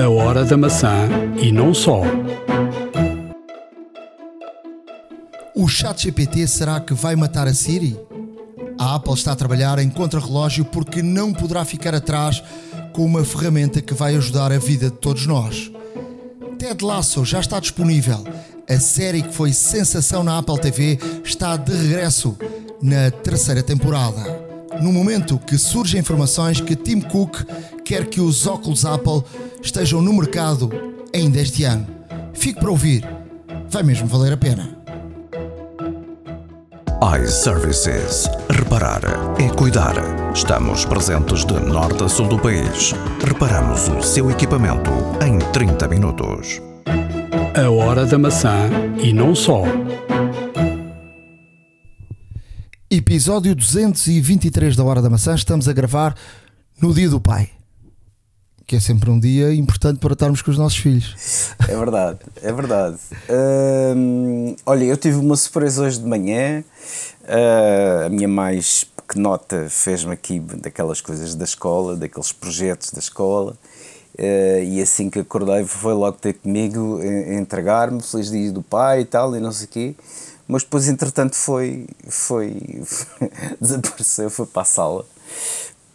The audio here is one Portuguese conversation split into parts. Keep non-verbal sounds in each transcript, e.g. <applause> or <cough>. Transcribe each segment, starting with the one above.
A hora da maçã e não só. O ChatGPT será que vai matar a Siri? A Apple está a trabalhar em contrarrelógio porque não poderá ficar atrás com uma ferramenta que vai ajudar a vida de todos nós. Ted Lasso já está disponível. A série que foi sensação na Apple TV está de regresso na terceira temporada. No momento que surgem informações que Tim Cook quer que os óculos Apple estejam no mercado ainda este ano. Fique para ouvir. Vai mesmo valer a pena iServices. Reparar é cuidar. Estamos presentes de norte a sul do país. Reparamos o seu equipamento em 30 minutos. A hora da maçã e não só. Episódio 223 da Hora da Maçã. Estamos a gravar no Dia do Pai que é sempre um dia importante para estarmos com os nossos filhos. É verdade, é verdade. Hum, olha, eu tive uma surpresa hoje de manhã. Uh, a minha mais pequenota fez-me aqui daquelas coisas da escola, daqueles projetos da escola. Uh, e assim que acordei, foi logo ter comigo, entregar-me, feliz dia do pai e tal, e não sei o quê. Mas depois, entretanto, foi, foi, <laughs> desapareceu, foi para a sala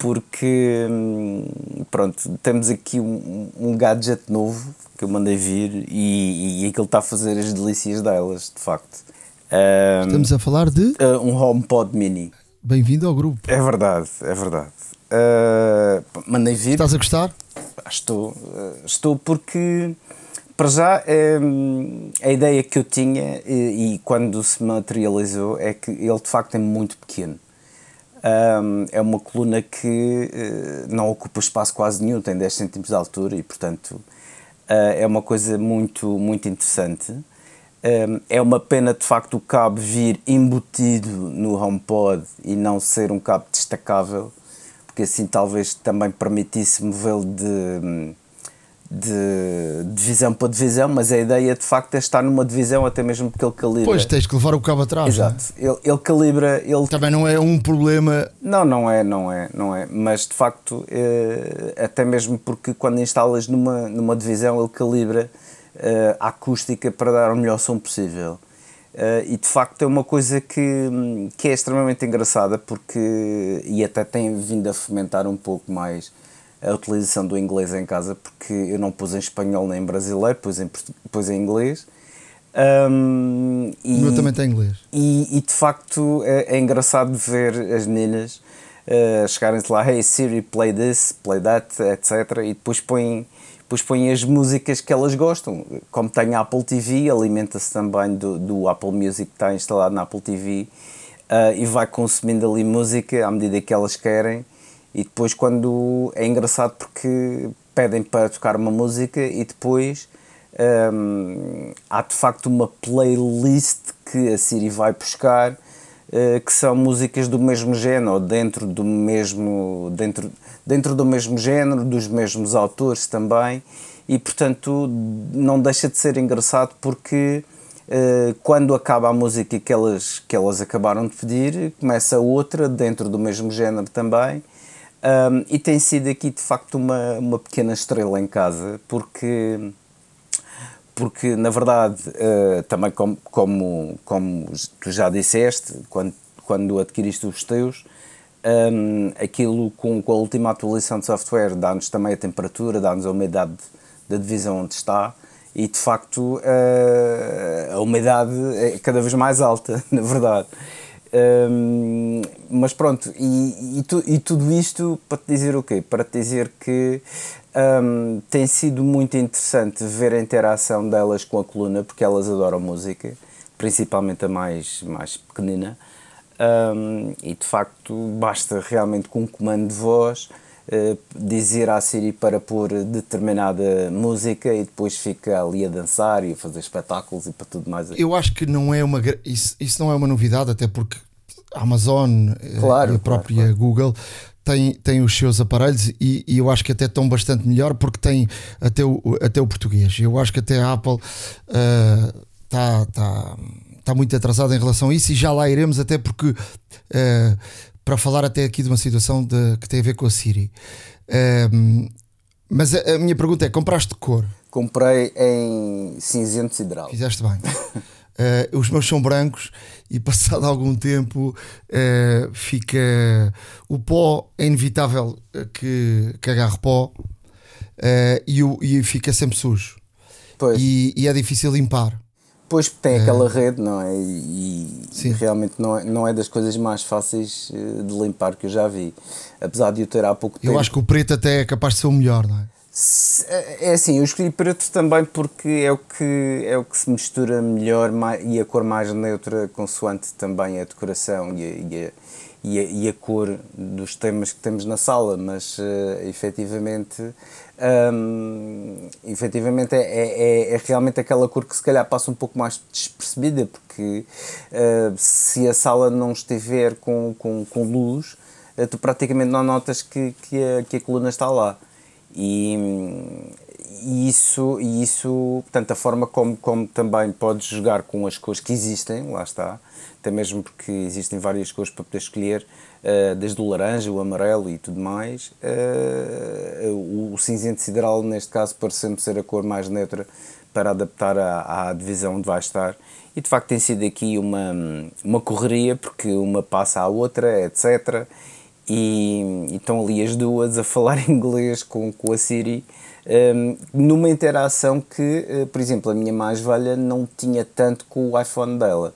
porque hum, pronto, temos aqui um, um gadget novo que eu mandei vir e, e aquilo está a fazer as delícias delas, de facto. Um, Estamos a falar de uh, um HomePod Mini. Bem-vindo ao grupo. É verdade, é verdade. Uh, mandei vir. Estás a gostar? Estou, uh, estou porque para já hum, a ideia que eu tinha e, e quando se materializou é que ele de facto é muito pequeno. Um, é uma coluna que uh, não ocupa espaço quase nenhum, tem 10 cm de altura e, portanto, uh, é uma coisa muito, muito interessante. Um, é uma pena, de facto, o cabo vir embutido no HomePod e não ser um cabo destacável, porque assim talvez também permitisse movê-lo de de divisão para divisão, mas a ideia de facto é estar numa divisão até mesmo porque ele calibra. Pois, tens que levar o cabo atrás. É? Exato. É? Ele, ele calibra. Ele... Também não é um problema. Não, não é, não é, não é. Mas de facto, é, até mesmo porque quando instalas numa, numa divisão, ele calibra é, a acústica para dar o melhor som possível. Uh, e de facto é uma coisa que, que é extremamente engraçada porque e até tem vindo a fomentar um pouco mais a utilização do inglês em casa, porque eu não pus em espanhol nem em brasileiro, pus em, pus em inglês. Um, e, o meu também tem inglês. E, e de facto é, é, engraçado ver as meninas uh, chegarem-se lá, hey Siri, play this, play that, etc. E depois põem, depois põem as músicas que elas gostam. Como tem a Apple TV, alimenta-se também do, do Apple Music que está instalado na Apple TV uh, eh, e vai consumindo ali música à medida que elas querem e depois quando é engraçado porque pedem para tocar uma música e depois hum, há de facto uma playlist que a Siri vai buscar uh, que são músicas do mesmo género ou dentro do mesmo dentro, dentro do mesmo género dos mesmos autores também. E portanto não deixa de ser engraçado porque uh, quando acaba a música que elas, que elas acabaram de pedir começa outra dentro do mesmo género também um, e tem sido aqui de facto uma, uma pequena estrela em casa, porque, porque na verdade, uh, também como, como, como tu já disseste, quando, quando adquiriste os teus, um, aquilo com, com a última atualização de software dá-nos também a temperatura, dá-nos a umidade da divisão onde está e de facto uh, a umidade é cada vez mais alta, <laughs> na verdade. Um, mas pronto, e, e, tu, e, tudo isto para te dizer o quê? Para te dizer que um, tem sido muito interessante ver a interação delas com a coluna, porque elas adoram música, principalmente a mais, mais pequenina, um, e de facto basta realmente com um comando de voz uh, dizer à Siri para pôr determinada música e depois fica ali a dançar e a fazer espetáculos e para tudo mais. Eu acho que não é uma isso, isso não é uma novidade, até porque a Amazon eh, claro, e a própria claro, claro. Google têm, têm os seus aparelhos e, e, eu acho que até estão bastante melhor porque têm até o, até o português. Eu acho que até a Apple está uh, tá, tá muito atrasada em relação a isso e já lá iremos, até porque uh, para falar até aqui de uma situação de, que tem a ver com a Siri. Uh, Mas a, a minha pergunta é: compraste de cor? Comprei em cinzento sideral. Fizeste bem. <laughs> Uh, os meus são brancos e <laughs> passado algum tempo uh, fica o pó é inevitável que, que agarre pó uh, e, o, e fica sempre sujo. E, e, é difícil limpar. Pois tem aquela rede não é? E, e, realmente não é, não é das coisas mais fáceis de limpar que eu já vi. Apesar de eu ter há pouco tempo eu acho que o preto até é capaz de ser o melhor não é é assim, eu escolhi preto também porque é o que, é o que se mistura melhor e a cor mais neutra, consoante também a decoração e a, e a, e a, e a cor dos temas que temos na sala, mas uh, efetivamente, um, efetivamente é, é, é, é, realmente aquela cor que se calhar passa um pouco mais despercebida, porque uh, se a sala não estiver com, com, com luz, uh, tu praticamente não notas que, que, a, que a coluna está lá. E, e isso, e isso, portanto, a forma como, como também podes jogar com as cores que existem, lá está, até mesmo porque existem várias cores para poder escolher, uh, desde o laranja, o amarelo e tudo mais. Uh, o, cinzento sideral, neste caso, parece-me ser a cor mais neutra para adaptar à, à divisão onde vai estar. E de facto tem sido aqui uma, uma correria, porque uma passa à outra, etc e, estão ali as duas a falar <laughs> inglês com, com a Siri um, numa interação que, uh, por exemplo, a minha mais velha não tinha tanto com o iPhone dela.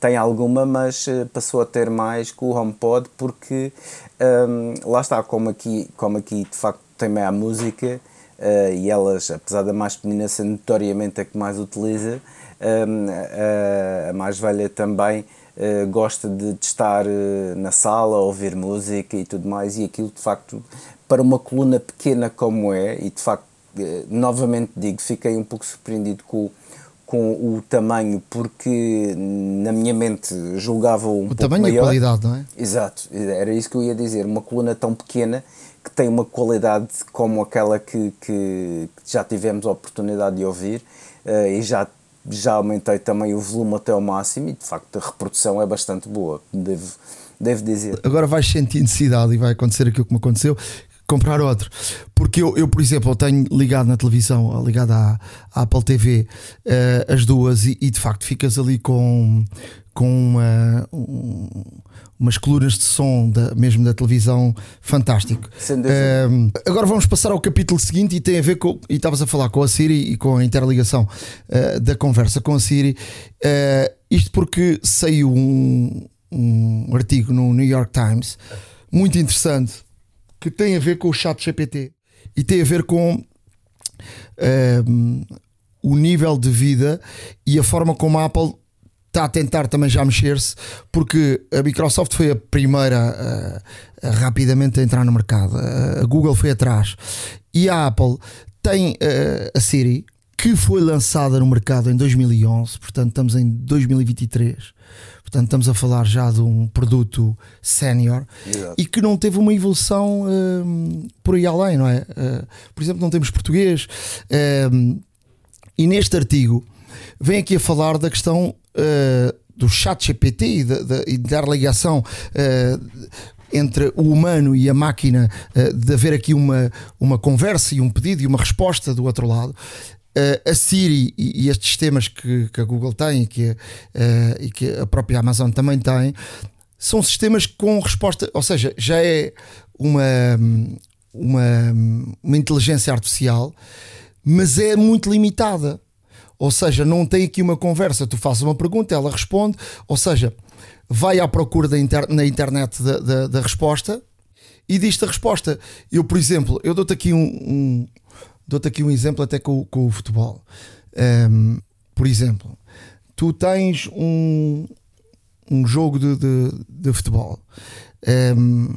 Tem alguma, mas uh, passou a ter mais com o HomePod porque um, lá está, como aqui, como aqui de facto tem a música uh, e elas, apesar da mais pequenina ser notoriamente a que mais utiliza, um, a mais velha também uh, gosta de, de estar uh, na sala, ouvir música e tudo mais, e aquilo de facto, para uma coluna pequena como é, e de facto, uh, novamente digo, fiquei um pouco surpreendido com, com o tamanho, porque na minha mente julgava um o pouco tamanho maior. e a qualidade, não é? Exato, era isso que eu ia dizer, uma coluna tão pequena que tem uma qualidade como aquela que, que já tivemos a oportunidade de ouvir uh, e já já aumentei também o volume até ao máximo e de facto a reprodução é bastante boa, devo, devo dizer. Agora vais sentir necessidade e vai acontecer aquilo que me aconteceu. Comprar outro, porque eu, eu por exemplo, tenho ligado na televisão, ligado à, à Apple TV, uh, eh, as duas, e, e, de facto ficas ali com, com uma, um, umas colunas de som da, mesmo da televisão fantástico. Uh, agora vamos passar ao capítulo seguinte e tem a ver com. E estavas a falar com a Siri e com a interligação uh, da conversa com a Siri. Uh, isto porque saiu um, um artigo no New York Times muito interessante que tem a ver com o chat GPT e tem a ver com o nível de vida e a forma como a Apple está a tentar também já mexer-se, porque a Microsoft foi a primeira a rapidamente a entrar no mercado, a, Google foi atrás, e a Apple tem a, a Siri, que foi lançada no mercado em 2011, portanto estamos em 2023. Portanto, estamos a falar já de um produto sénior e que não teve uma evolução por aí além, não é? Uh, por exemplo, não temos português. E neste artigo vem aqui a falar da questão uh, do chat GPT e, da, da, e da ligação uh, entre o humano e a máquina, uh, de haver aqui uma, uma conversa e um pedido e uma resposta do outro lado. A Siri e, e, estes sistemas que, que, a Google tem e que, e que a própria Amazon também tem são sistemas com resposta, ou seja, já é uma, uma, uma inteligência artificial, mas é muito limitada. Ou seja, não tem aqui uma conversa, tu fazes uma pergunta, ela responde, ou seja, vai à procura inter na internet da, da, da resposta e diz-te a resposta. Eu, por exemplo, eu dou-te aqui um, um dou-te aqui um exemplo até com, com o futebol. Um, por exemplo, tu tens um, um jogo de, de, de futebol. Um,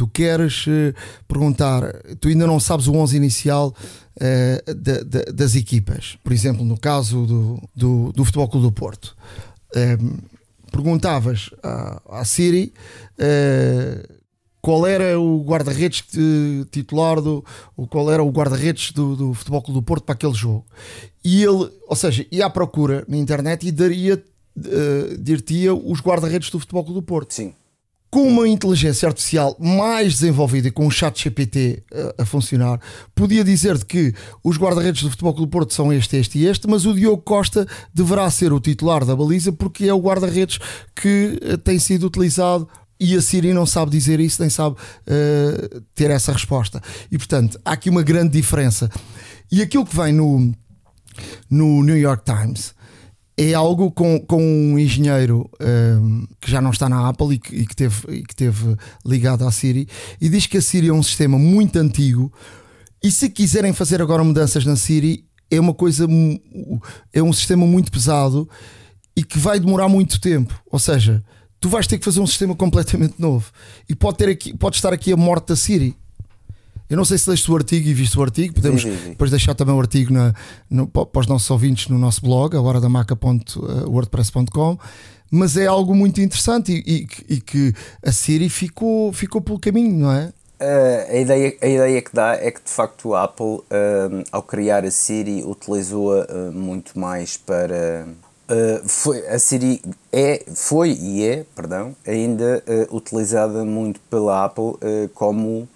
tu queres uh, perguntar, tu ainda não sabes o 11 inicial uh, de, de, das equipas. Por exemplo, no caso do, do, do Futebol Clube do Porto, um, perguntavas à, à Siri uh, qual era o guarda-redes titular do, ou qual era o guarda-redes do, do Futebol Clube do Porto para aquele jogo. E ele, ou seja, ia à procura na internet e daria, uh, dir-te-ia os guarda-redes do Futebol Clube do Porto. Sim com uma inteligência artificial mais desenvolvida e com um chat GPT a, a funcionar, podia dizer que os guarda-redes do Futebol Clube Porto são este, este e este, mas o Diogo Costa deverá ser o titular da baliza porque é o guarda-redes que eh, tem sido utilizado e a Siri não sabe dizer isso, nem sabe uh, ter essa resposta. E portanto, há aqui uma grande diferença. E aquilo que vem no, no New York Times é algo com, com um engenheiro um, que já não está na Apple e que, e que, teve, e que teve ligado à Siri e diz que a Siri é um sistema muito antigo e se quiserem fazer agora mudanças na Siri é uma coisa é um sistema muito pesado e que vai demorar muito tempo. Ou seja tu vais ter que fazer um sistema completamente novo. E pode ter aqui pode estar aqui a morte da Siri eu não sei se leste o artigo e viste o artigo, podemos sim, sim, sim. depois deixar também o artigo na, no, para os nossos ouvintes no nosso blog, a hora da maca.wordpress.com. Mas é algo muito interessante e, e, e, que a Siri ficou, ficou pelo caminho, não é? Uh, a, ideia, a ideia que dá é que de facto a Apple, uh, ao criar a Siri, utilizou-a uh, muito mais para. foi, a Siri é, foi e é, perdão, ainda utilizada muito pela Apple como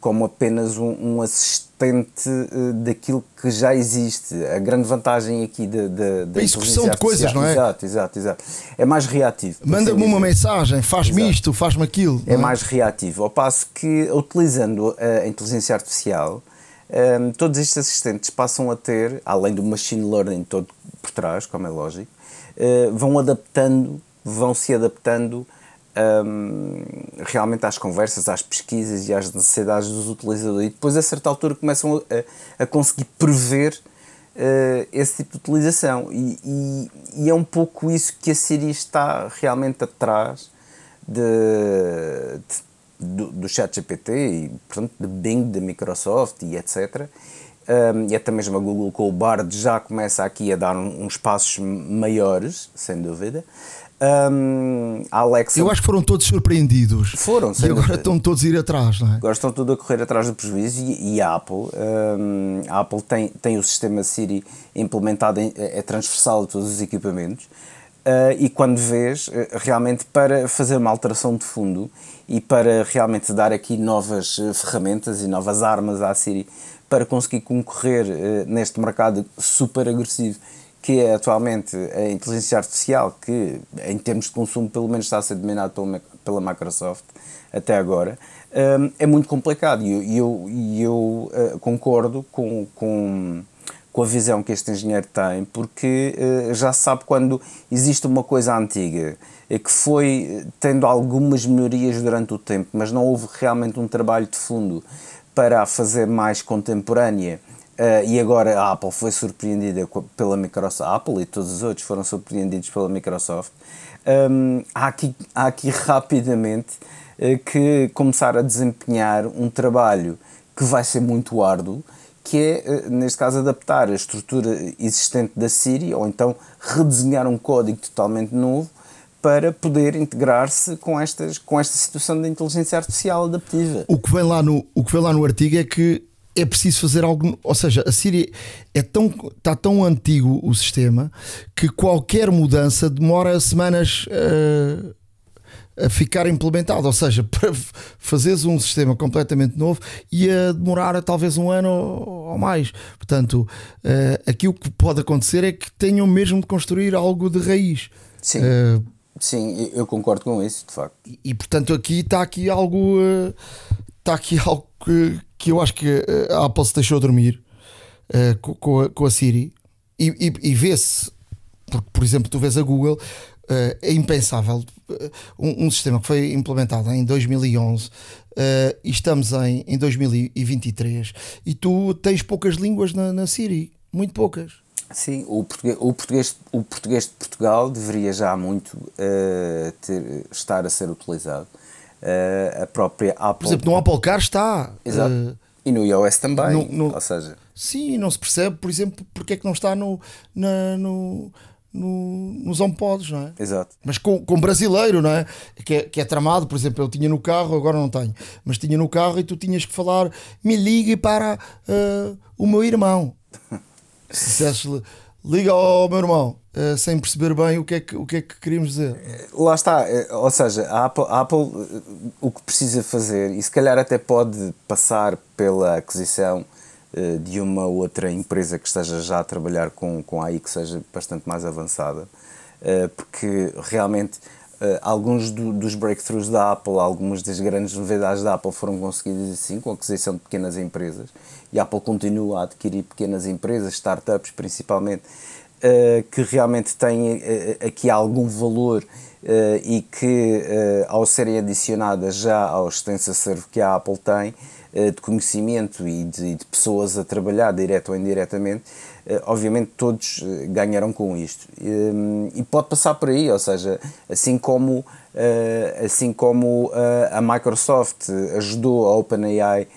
como apenas um, um assistente uh, daquilo que já existe. A grande vantagem aqui da, da, da execução de coisas, não é? Exato, exato, exato. É mais reativo. Manda-me uma mensagem, faz-me isto, faz-me aquilo. É, é, mais reativo. Ao passo que, utilizando a inteligência artificial, um, ehm, todos estes assistentes passam a ter, além do machine learning todo por trás, como é lógico, uh, vão adaptando, vão se adaptando um, realmente às conversas, às pesquisas e às necessidades dos utilizadores. E depois, a certa altura, começam a, a conseguir prever uh, esse tipo de utilização. E, e, e, é um pouco isso que a Siri está realmente atrás de, de do, do ChatGPT e, portanto, de Bing, da Microsoft e etc. Um, e até mesmo a Google com o Bard já começa aqui a dar uns passos maiores, sem dúvida. Um, a Alexa. Eu acho que foram todos surpreendidos. Foram, E agora estão todos a ir atrás, não é? Agora estão todos a correr atrás do prejuízo e, e a Apple. Um, a Apple tem, tem o sistema Siri implementado, em, é transversal a todos os equipamentos. Uh, e quando vês, uh, realmente para fazer uma alteração de fundo e para realmente dar aqui novas uh, ferramentas e novas armas à Siri para conseguir concorrer neste mercado super agressivo que é atualmente a inteligência artificial, que em termos de consumo pelo menos está a ser dominado pela, Microsoft até agora, um, é muito complicado. E eu, eu, eu uh, concordo com, com, com a visão que este engenheiro tem, porque uh, já sabe quando existe uma coisa antiga que foi tendo algumas melhorias durante o tempo, mas não houve realmente um trabalho de fundo para a fazer mais contemporânea Uh, e agora a Apple foi surpreendida pela Microsoft, a Apple e todos os outros foram surpreendidos pela Microsoft. Um, há, aqui, há aqui rapidamente uh, que começar a desempenhar um trabalho que vai ser muito árduo, que é, uh, neste caso, adaptar a estrutura existente da Siri ou então redesenhar um código totalmente novo para poder integrar-se com, estas, com esta situação da inteligência artificial adaptiva. O que vem lá no, o que vem lá no artigo é que é preciso fazer algo. Ou seja, a Síria é tão, está tão antigo o sistema que qualquer mudança demora semanas uh, a ficar implementado. Ou seja, <laughs> para fazeres um sistema completamente novo ia demorar talvez um ano ou mais. Portanto, uh, aqui o que pode acontecer é que tenham mesmo de construir algo de raiz. Sim. Uh, Sim, eu concordo com isso, de facto. E, e portanto aqui está aqui algo está aqui algo que, que eu acho que eh, a Apple se deixou dormir uh, com, com, a, com, a, Siri e, e, e vê-se, porque por exemplo, tu vês a Google, uh, é impensável. Um, um, sistema que foi implementado em 2011 uh, e estamos em, em 2023 e tu tens poucas línguas na, na Siri, muito poucas. Sim, o português, o português, o português de Portugal deveria já muito ter, estar a ser utilizado uh, a própria Apple. Por exemplo, no Apple Car está. Exato. Uh, e no iOS também. No, no, ou seja. Sim, não se percebe, por exemplo, porque é que não está no, na, no, no, nos HomePods, não é? Exato. Mas com, com brasileiro, não é? Que, é? que é tramado, por exemplo, eu tinha no carro, agora não tenho, mas tinha no carro e tu tinhas que falar, me ligue para uh, o meu irmão. <laughs> Se liga ao meu irmão, uh, sem perceber bem o que, é que, o que é que queríamos dizer. Lá está, eh, ou seja, a Apple, a Apple o que precisa fazer, e se calhar até pode passar pela aquisição de uma outra empresa que esteja já a trabalhar com, com AI que seja bastante mais avançada, porque realmente alguns do, dos breakthroughs da Apple, algumas das grandes novidades da Apple foram conseguidas assim, com a aquisição de pequenas empresas. E a Apple continua a adquirir pequenas empresas, startups principalmente, uh, que realmente têm uh, aqui algum valor e que, ao serem adicionadas já ao extenso acervo que a Apple tem, de conhecimento e de, de pessoas a trabalhar direto ou indiretamente, eh, obviamente todos eh, ganharam com isto. E pode passar por aí, ou seja, assim como, eh, assim como a Microsoft ajudou a OpenAI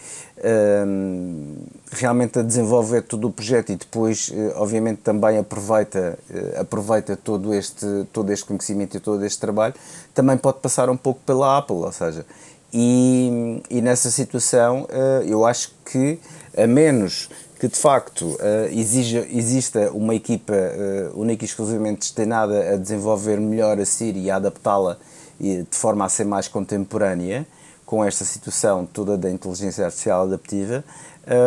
realmente a desenvolver todo o projeto e depois, obviamente, também aproveita, aproveita todo, este, todo este conhecimento e todo este trabalho, também pode passar um pouco pela Apple, ou seja, e, e nessa situação eu acho que, a menos que de facto exija, exista uma equipa única e exclusivamente destinada a desenvolver melhor a Siri e a adaptá-la de forma a ser mais contemporânea com esta situação toda da inteligência artificial adaptiva,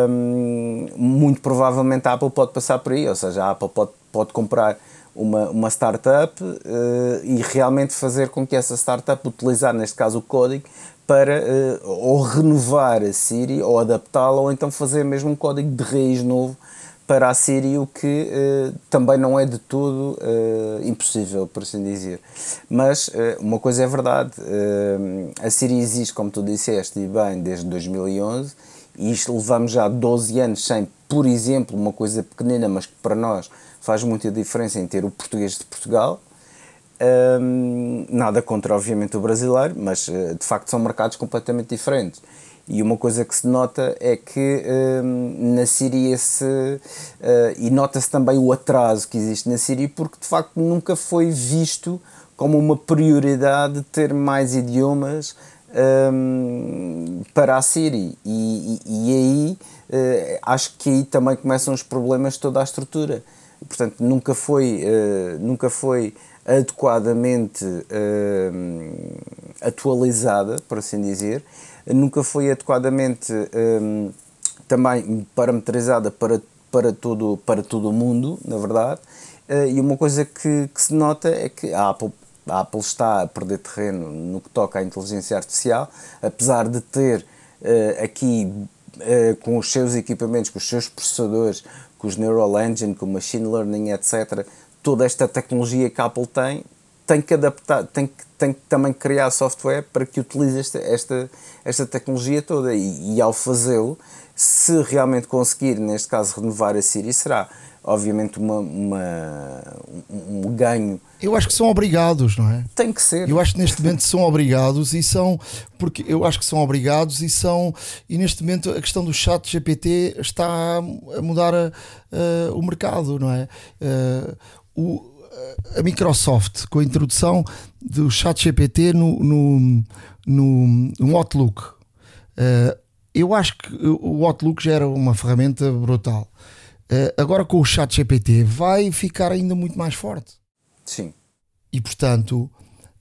um, muito provavelmente a Apple pode passar por aí, ou seja, a Apple pode, pode comprar uma, uma startup uh, e realmente fazer com que essa startup utilizar, neste caso, o código para uh, ou renovar a Siri ou adaptá-la ou então fazer mesmo um código de raiz novo para a Siri, o que uh, também não é de todo uh, impossível, por assim dizer. Mas uma coisa é verdade, a Siri existe, como tu disseste, e bem, desde 2011, e isto levamos já 12 anos sem, por exemplo, uma coisa pequenina, mas que para nós faz muita diferença em ter o português de Portugal, um, nada contra, obviamente, o brasileiro, mas uh, de facto são mercados completamente diferentes. E uma coisa que se nota é que um, na Síria se. Uh, e nota-se também o atraso que existe na Síria, porque de facto nunca foi visto como uma prioridade ter mais idiomas um, para a Síria. E, e, e aí uh, acho que aí também começam os problemas de toda a estrutura. Portanto, nunca foi. nunca foi adequadamente uh, atualizada, por assim dizer, nunca foi adequadamente uh, também parametrizada para, para, todo, para todo o mundo, na verdade, uh, e uma coisa que, que, se nota é que a Apple, a Apple está a perder terreno no que toca à inteligência artificial, apesar de ter eh, aqui com os seus equipamentos, com os seus processadores, com os Neural Engine, com o Machine Learning, etc., toda esta tecnologia que a Apple tem, tem que adaptar, tem que, tem que também criar software para que utilize esta, esta, esta tecnologia toda e, e ao fazê-lo, se realmente conseguir, neste caso, renovar a Siri, será obviamente uma, uma, um, um ganho. Eu acho que são obrigados, não é? Tem que ser. Eu acho que neste momento são obrigados e são porque eu acho que são obrigados e são e neste momento a questão do chat GPT está a mudar a, a, o mercado, não é? Uh, o, a Microsoft com a introdução do ChatGPT no, no, no, no Outlook. Uh, eu acho que o Outlook já era uma ferramenta brutal. Uh, agora com o ChatGPT vai ficar ainda muito mais forte. Sim. E portanto,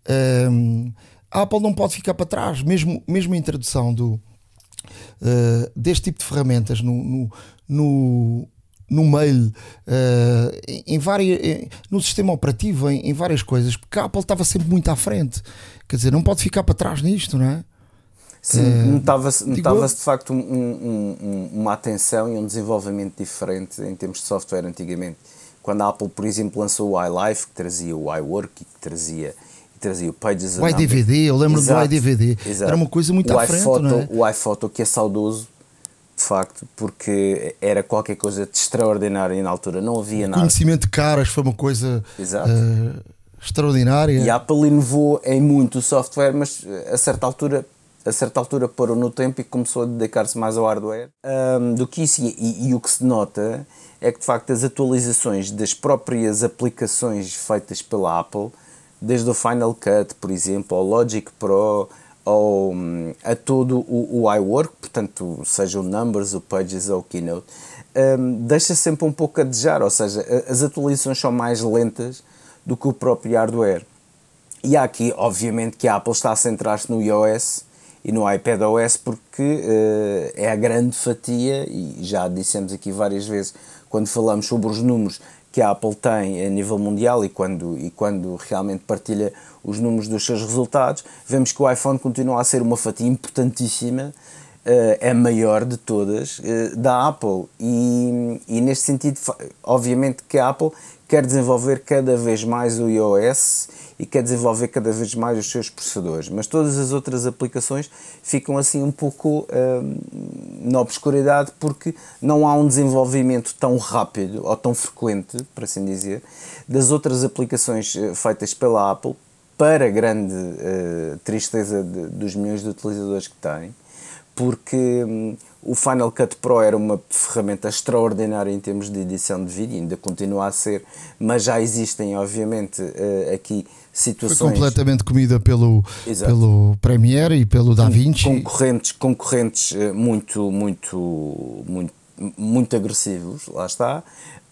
um, ehm, a Apple não pode ficar para trás, mesmo, mesmo a introdução do, uh, deste tipo de ferramentas no, no, no no mail, uh, em, várias, em, no sistema operativo, em, em, várias coisas, porque a Apple estava sempre muito à frente. Quer dizer, não pode ficar para trás nisto, não é? Sim, notava-se notava de facto um, um, um, uma atenção e um desenvolvimento diferente em termos de software antigamente. Quando a Apple, por exemplo, lançou o iLife, que trazia o iWork e que trazia trazia o Pages o iDVD, eu lembro exato, do iDVD, exato. era uma coisa muito o à frente, não é? O iPhoto, que é saudoso, de facto, porque era qualquer coisa de extraordinário e na altura não havia o nada. conhecimento de caras foi uma coisa uh, extraordinária. E a Apple inovou em muito o software, mas a certa altura a certa altura parou no tempo e começou a dedicar-se mais ao hardware um, do que isso. E, e, o que se nota é que de facto as atualizações das próprias aplicações feitas pela Apple, desde o Final Cut, por exemplo, ao Logic Pro, ao, a todo o, o iWork, portanto, seja o Numbers, o Pages ou o Keynote, um, deixa sempre um pouco a desejar, ou seja, as atualizações são mais lentas do que o próprio hardware. E há aqui, obviamente, que a Apple está a centrar-se no iOS e no iPadOS porque uh, é a grande fatia, e já dissemos aqui várias vezes quando falamos sobre os números que a Apple tem a nível mundial e quando, e quando realmente partilha os números dos seus resultados, vemos que o iPhone continua a ser uma fatia importantíssima Uh, é a maior de todas uh, da Apple. E, e neste sentido obviamente que a Apple quer desenvolver cada vez mais o iOS e quer desenvolver cada vez mais os seus processadores. Mas todas as outras aplicações ficam assim um pouco uh, na obscuridade porque não há um desenvolvimento tão rápido ou tão frequente para assim dizer das outras aplicações feitas pela Apple para grande tristeza de, dos milhões de utilizadores que têm porque hum, o Final Cut Pro era uma ferramenta extraordinária em termos de edição de vídeo, ainda continua a ser, mas já existem, obviamente, uh, aqui situações. Foi completamente comida pelo, pelo Premiere e pelo DaVinci. Concorrentes, concorrentes uh, muito, muito, muito, muito agressivos, lá está.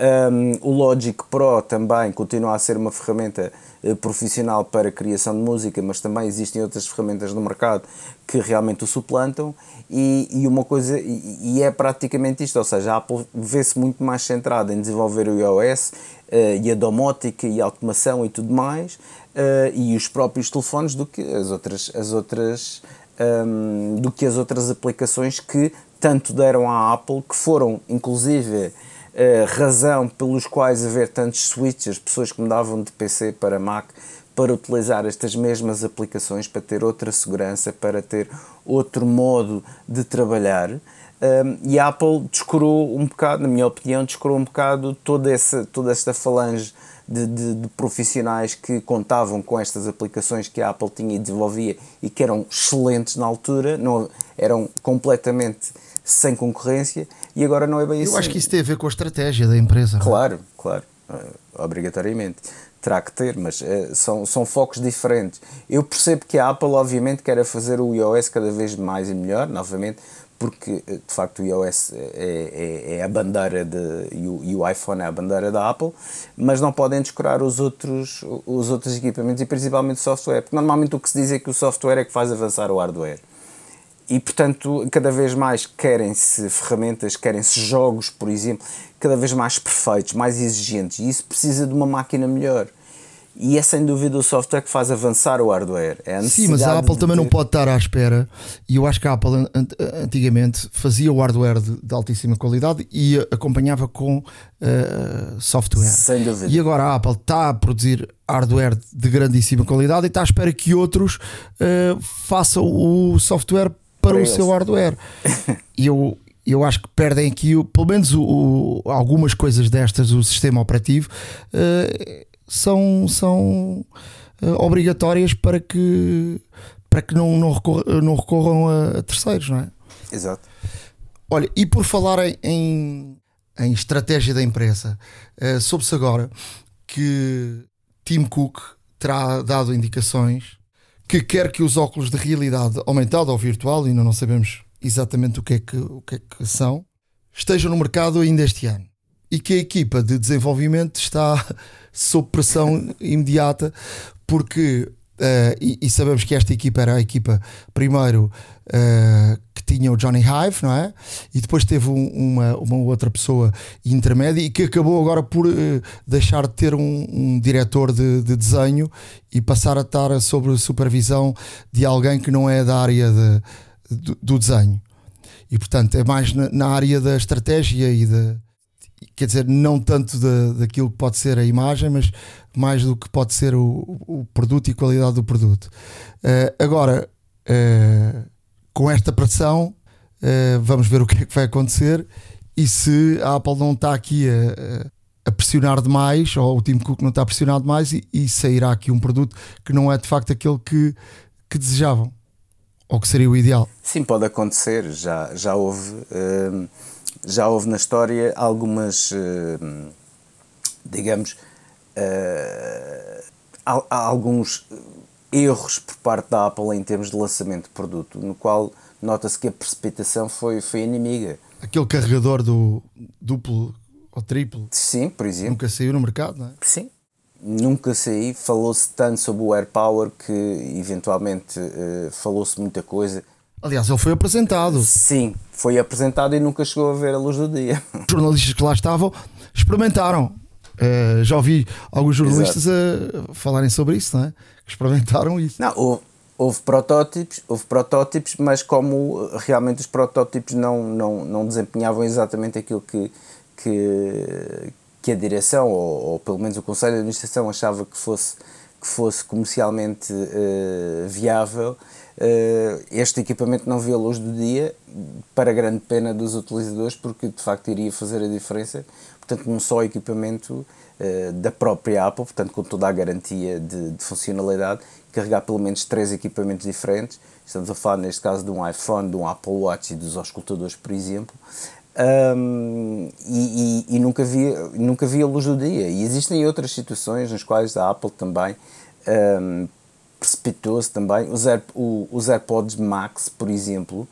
Um, o Logic Pro também continua a ser uma ferramenta uh, profissional para criação de música, mas também existem outras ferramentas no mercado que realmente o suplantam e, e uma coisa e, e, é praticamente isto, ou seja, a Apple vê-se muito mais centrada em desenvolver o iOS uh, e a domótica e a automação e tudo mais uh, e os próprios telefones do que as outras as outras um, do que as outras aplicações que tanto deram à Apple que foram inclusive Uh, razão pelos quais haver tantos switches, pessoas que mudavam de PC para Mac para utilizar estas mesmas aplicações, para ter outra segurança, para ter outro modo de trabalhar. Um, e a Apple descurou um bocado, na minha opinião, descurou um bocado toda, essa, toda esta falange de, de, de, profissionais que contavam com estas aplicações que a Apple tinha e desenvolvia e que eram excelentes na altura, não, eram completamente sem concorrência e agora não é bem Eu assim. Eu acho que isso tem a ver com a estratégia da empresa. É? Claro, claro, uh, obrigatoriamente terá que ter, mas uh, são, são focos diferentes. Eu percebo que a Apple, obviamente, quer fazer o iOS cada vez mais e melhor, novamente, porque eh, de facto o iOS é, é, é a bandeira de, e o, e, o, iPhone é a bandeira da Apple, mas não podem descurar os outros, os outros equipamentos e principalmente o software, porque normalmente o que se diz é que o software é que faz avançar o hardware. E portanto, cada vez mais querem-se ferramentas, querem-se jogos, por exemplo, cada vez mais perfeitos, mais exigentes, e isso precisa de uma máquina melhor. E é sem dúvida o software que faz avançar o hardware. É Sim, mas a Apple também ter... não pode estar à espera. E eu acho que a Apple antigamente fazia o hardware de, de altíssima qualidade e acompanhava com uh, software. Sem dúvida. E agora a Apple está a produzir hardware de grandíssima qualidade e está à espera que outros uh, façam o software para, para o eles. seu hardware. e <laughs> eu, eu acho que perdem aqui, pelo menos o, o, algumas coisas destas, o sistema operativo, uh, são, são uh, obrigatórias para que, para que não, não, recorram, não recorram a, a, terceiros, não é? Exato. Olha, e por falar em, em estratégia da empresa, uh, soube-se agora que Tim Cook terá dado indicações que quer que os óculos de realidade aumentada ou virtual, ainda não sabemos exatamente o que é que, o que, é que são, estejam no mercado ainda este ano. E que a equipa de desenvolvimento está sob pressão imediata, porque Uh, e, e, sabemos que esta equipa era a equipa primeiro uh, que tinha o Johnny Hive, não é? E depois teve um, uma, uma outra pessoa intermédia e que acabou agora por uh, deixar de ter um, um diretor de, de, desenho e passar a estar sob supervisão de alguém que não é da área de, do, do desenho. E portanto é mais na, na área da estratégia e da quer dizer, não tanto da, daquilo que pode ser a imagem, mas mais do que pode ser o, o produto e qualidade do produto. Uh, agora, uh, com esta pressão, uh, vamos ver o que é que vai acontecer e se a Apple não está aqui a, a pressionar demais, ou o Tim Cook não está a pressionar demais, e, e sairá aqui um produto que não é de facto aquele que, que desejavam, ou que seria o ideal. Sim, pode acontecer, já, já houve já houve na história algumas, eh, digamos, eh, alguns erros por parte da Apple em termos de lançamento de produto, no qual nota-se que a precipitação foi, foi inimiga. Aquele carregador do duplo ou triplo Sim, por exemplo. nunca saiu no mercado, não é? Sim. Nunca saí, falou-se tanto sobre o Air Power que eventualmente eh, falou-se muita coisa. Aliás, ele foi apresentado. Sim, foi apresentado e nunca chegou a ver a luz do dia. Os jornalistas que lá estavam experimentaram. Eh, já ouvi alguns jornalistas a falarem sobre isso, não é? Que experimentaram isso. Não, houve, houve protótipos, houve protótipos, mas como realmente os protótipos não, não, não desempenhavam exatamente aquilo que, que, que a direção, ou, ou pelo menos o Conselho de Administração, achava que fosse, que fosse comercialmente eh, viável, este equipamento não viu a luz do dia, para grande pena dos utilizadores, porque de facto iria fazer a diferença. Portanto, num só equipamento eh, da própria Apple, portanto, com toda a garantia de, de funcionalidade, carregar pelo menos três equipamentos diferentes. Estamos a falar, neste caso, de um iPhone, de um Apple Watch e dos auscultadores, por exemplo. Um, e, e, e, nunca, vi, nunca vi a luz do dia. E existem outras situações nas quais a Apple também um, precipitou-se também. Os, Air, o, os AirPods Max, por exemplo,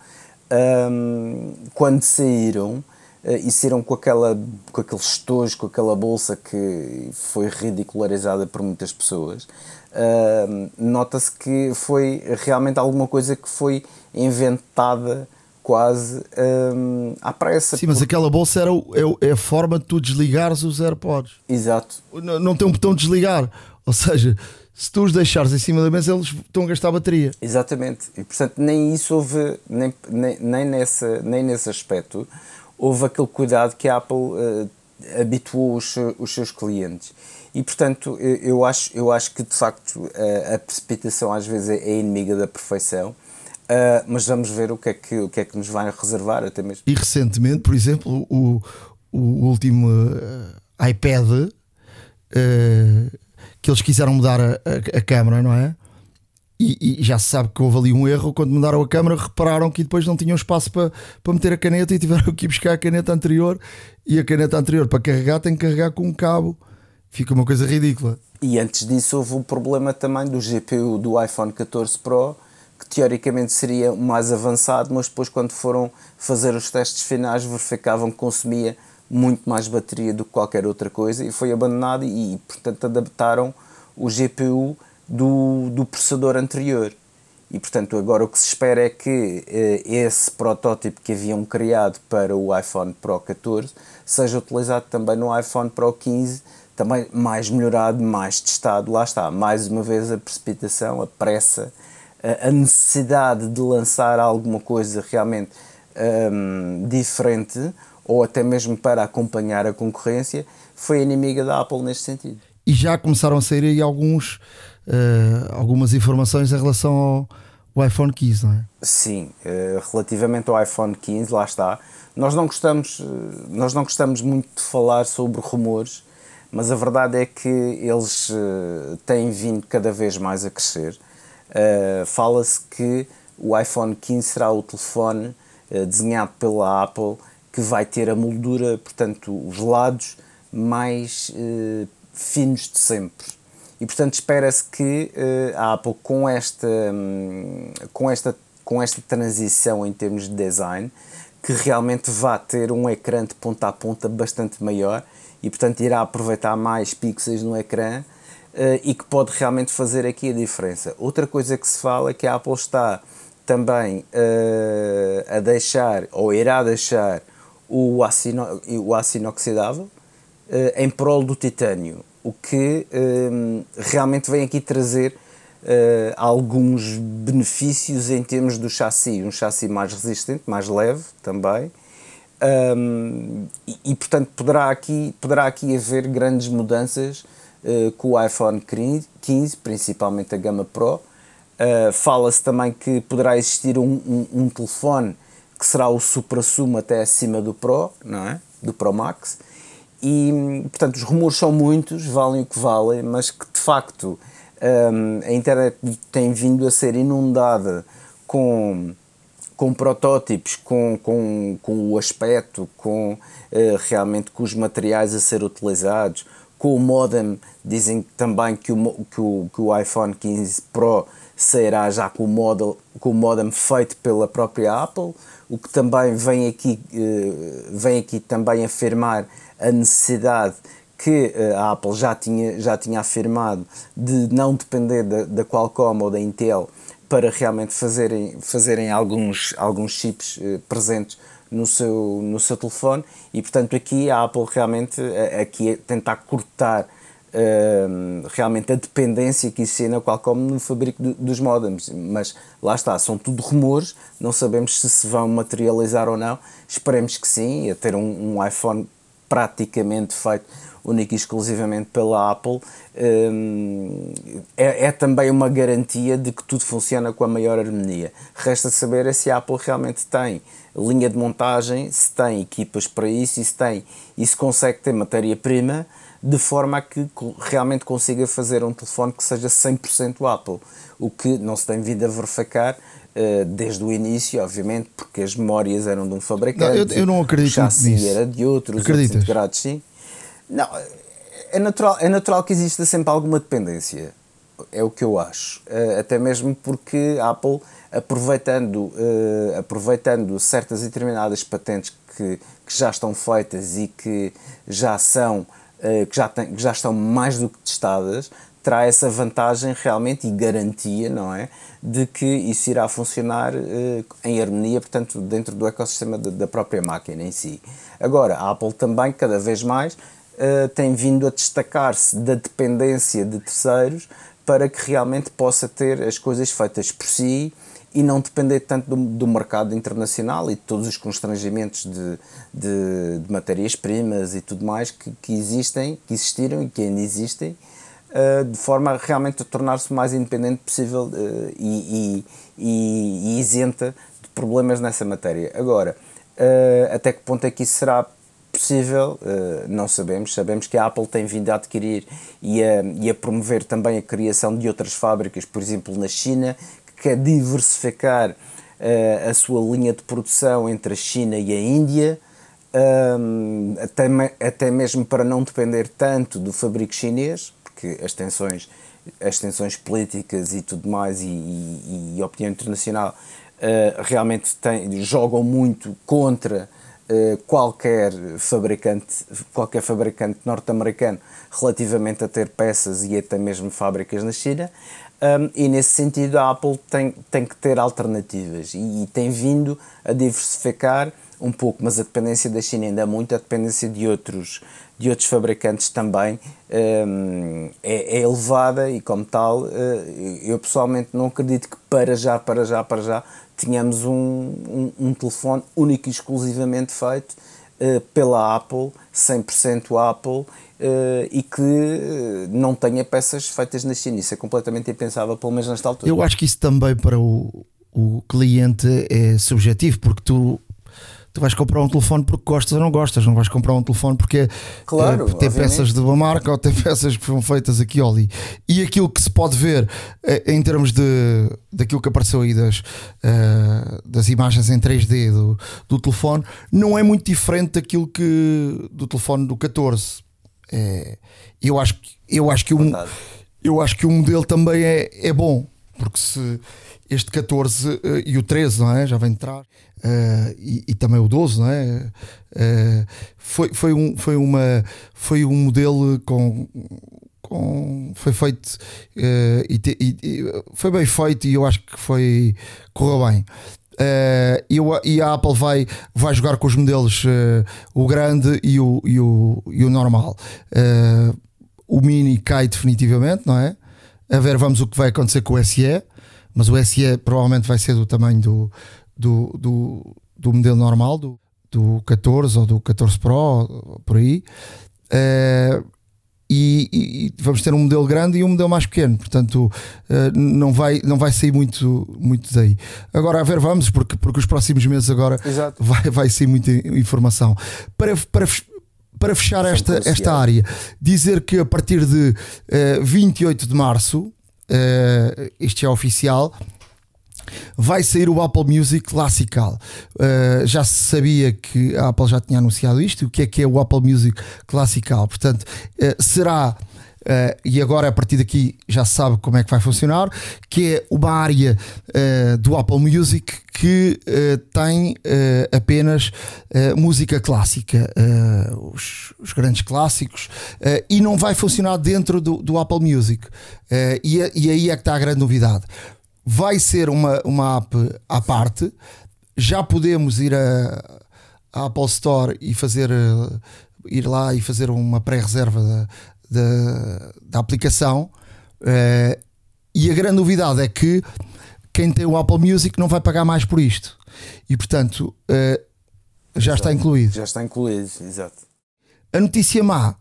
um, quando saíram uh, e saíram com, aquela, com aquele estojo, com aquela bolsa que foi ridicularizada por muitas pessoas, uh, nota-se que foi realmente alguma coisa que foi inventada quase um, à pressa. Sim, mas aquela bolsa era o, é, é, a forma de tu desligares os AirPods. Exato. Não, não tem um botão de desligar. Ou seja, se tu os deixares em cima da mesa, eles estão a gastar bateria. Exatamente. E portanto, nem isso houve, nem, nem, nem, nessa, nem nesse aspecto, houve aquele cuidado que a Apple uh, habituou os, os seus clientes. E portanto, eu, eu, acho, eu acho que de facto a, a precipitação às vezes é, é inimiga da perfeição Uh, mas vamos ver o que, é que, o que é que nos vai reservar até mesmo. E recentemente, por exemplo, o, o último uh, iPad uh, que eles quiseram mudar a, a, a câmera, não é? E, e, já se sabe que houve ali um erro quando mudaram a câmera, repararam que depois não tinham espaço para, para meter a caneta e tiveram <laughs> que ir buscar a caneta anterior. E a caneta anterior para carregar tem que carregar com um cabo, fica uma coisa ridícula. E antes disso, houve o problema também do GPU do iPhone 14 Pro que teoricamente seria o mais avançado, mas depois, quando foram fazer os testes finais, verificavam que consumia muito mais bateria do que qualquer outra coisa e foi abandonado e, portanto, adaptaram o GPU do, do processador anterior. E, portanto, agora o que se espera é que eh, esse protótipo que haviam criado para o iPhone Pro 14 seja utilizado também no iPhone Pro 15, também mais melhorado, mais testado. Lá está, mais uma vez a precipitação, a pressa a necessidade de lançar alguma coisa realmente um, diferente ou até mesmo para acompanhar a concorrência foi inimiga da Apple neste sentido. E já começaram a sair aí alguns, uh, algumas informações em relação ao, iPhone 15, não é? Sim, uh, relativamente ao iPhone 15, lá está. Nós não gostamos, uh, nós não gostamos muito de falar sobre rumores, mas a verdade é que eles têm vindo cada vez mais a crescer. Fala-se que o iPhone 15 será o telefone desenhado pela Apple que vai ter a moldura, portanto, os lados mais uh, finos de sempre. E portanto espera-se que a Apple com esta, um, com, esta, com esta transição em termos de design, que realmente vá ter um ecrã de ponta a ponta bastante maior e portanto irá aproveitar mais pixels no ecrã uh, e que pode realmente fazer aqui a diferença. Outra coisa que se fala é que a Apple está também a deixar, ou irá deixar, o aço, o aço inoxidável uh, em prol do titânio, o que realmente vem aqui trazer Uh, alguns benefícios em termos do chassi, um chassi mais resistente, mais leve também, um, e, e, portanto poderá aqui, poderá aqui haver grandes mudanças uh, com o iPhone 15, principalmente a gama Pro. Uh, Fala-se também que poderá existir um, um, um, telefone que será o supra-sumo até acima do Pro, não é? Do Pro Max. E, portanto, os rumores são muitos, valem o que valem, mas que de facto um, a internet tem vindo a ser inundada com, com protótipos, com, com, com o aspecto, com uh, realmente com os materiais a ser utilizados, com o modem, dizem também que o, que o, que o iPhone 15 Pro sairá já com o, model, com o modem feito pela própria Apple, o que também vem aqui, uh, vem aqui também afirmar a necessidade que a Apple já tinha, já tinha afirmado de não depender da, da Qualcomm ou da Intel para realmente fazerem, fazerem alguns, alguns chips presentes no seu, no seu telefone. E portanto aqui a Apple realmente aqui é tentar cortar realmente a dependência que existia na Qualcomm no fabrico do, dos modems, mas lá está, são tudo rumores, não sabemos se se vão materializar ou não, esperemos que sim, a ter um, um iPhone praticamente feito única e exclusivamente pela Apple, um, é, é, também uma garantia de que tudo funciona com a maior harmonia. Resta saber é se a Apple realmente tem linha de montagem, se tem equipas para isso e se tem e se consegue ter matéria-prima de forma a que realmente consiga fazer um telefone que seja 100% Apple, o que não se tem vindo a verificar uh, desde o início, obviamente, porque as memórias eram de um fabricante, não, eu, eu, não acredito chassi nisso. era de outro, os outros integrados sim. Não, é natural, é natural que exista sempre alguma dependência, é o que eu acho, uh, até mesmo porque a Apple, aproveitando, uh, aproveitando certas e determinadas patentes que, que já estão feitas e que já são que, já tem, que já estão mais do que testadas, terá essa vantagem realmente e garantia, não é? De que isso irá funcionar uh, em harmonia, portanto, dentro do ecossistema de, da própria máquina em si. Agora, a Apple também, cada vez mais, uh, tem vindo a destacar-se da dependência de terceiros para que realmente possa ter as coisas feitas por si e não depender tanto do, do mercado internacional e de todos os constrangimentos de, de, de matérias-primas e tudo mais que, que existem, que existiram e que ainda existem, uh, de forma realmente a tornar-se o mais independente possível uh, e, e, e, e, isenta de problemas nessa matéria. Agora, uh, até que ponto é que isso será possível, não sabemos. Sabemos que a Apple tem vindo a adquirir e a, e a promover também a criação de outras fábricas, por exemplo, na China, quer diversificar uh, a sua linha de produção entre a China e a Índia, um, até, até mesmo para não depender tanto do fabrico chinês, porque as tensões, as tensões políticas e tudo mais, e, e, e opinião internacional, uh, realmente tem, jogam muito contra uh, qualquer fabricante, qualquer fabricante norte-americano relativamente a ter peças e até mesmo fábricas na China. Um, e nesse sentido a Apple tem, tem que ter alternativas. E, e, tem vindo a diversificar um pouco, mas a dependência da China ainda é muito, a dependência de outros, de outros fabricantes também um, é, é, elevada e como tal uh, eu pessoalmente não acredito que para já, para já, para já tenhamos um, um, um telefone único e exclusivamente feito uh, pela Apple, 100% Apple Uh, e que uh, não tenha peças feitas na China. Isso é completamente impensável, pelo menos nesta altura. Eu acho que isso também para o, o cliente é subjetivo, porque tu, tu vais comprar um telefone porque gostas ou não gostas, não vais comprar um telefone porque claro, é, tem peças de uma marca ou tem <laughs> peças que foram feitas aqui ou ali. E aquilo que se pode ver é, em termos de daquilo que apareceu aí das, uh, das imagens em 3D do, do telefone não é muito diferente daquilo que do telefone do 14 é, eu, acho, eu, acho que um, eu acho que o modelo também é, é bom, porque se este 14 uh, eh, e o 13 não é? já vem de trás, uh, e, e, também o 12, não é? Uh, foi, foi, um, foi, uma, foi um modelo com. Com, foi feito e, te, e, foi bem feito e eu acho que foi correu bem. Uh, e, o, e, a Apple vai, vai jogar com os modelos uh, o grande e o, e o, e o normal. Uh, o mini cai definitivamente, não é? A ver, vamos o que vai acontecer com o SE, mas o SE provavelmente vai ser do tamanho do, do, do, do modelo normal, do, do 14 ou do 14 Pro, por aí. E, e, vamos ter um modelo grande e um modelo mais pequeno, portanto uh, não, vai, não vai sair muito, muito daí. Agora a ver, vamos, porque, porque os próximos meses agora vai, vai sair muita informação. Para, para, para fechar esta, esta área, dizer que a partir de uh, eh, 28 de março, uh, isto é oficial, vai sair o Apple Music Classical. Uh, já se sabia que a Apple já tinha anunciado isto. O que é que é o Apple Music Classical? Portanto, uh, será uh, e agora a partir daqui já se sabe como é que vai funcionar, que é uma área uh, do Apple Music que uh, tem apenas música clássica, os, os, grandes clássicos, e não vai funcionar dentro do, do Apple Music. E, e, aí é que está a grande novidade. Vai ser uma, uma app à parte, já podemos ir a, a Apple Store e fazer ir lá e fazer uma pré-reserva da, da, da, aplicação. Uh, e a grande novidade é que quem tem o Apple Music não vai pagar mais por isto. E portanto uh, já está incluído. Já está incluído, exato. A notícia má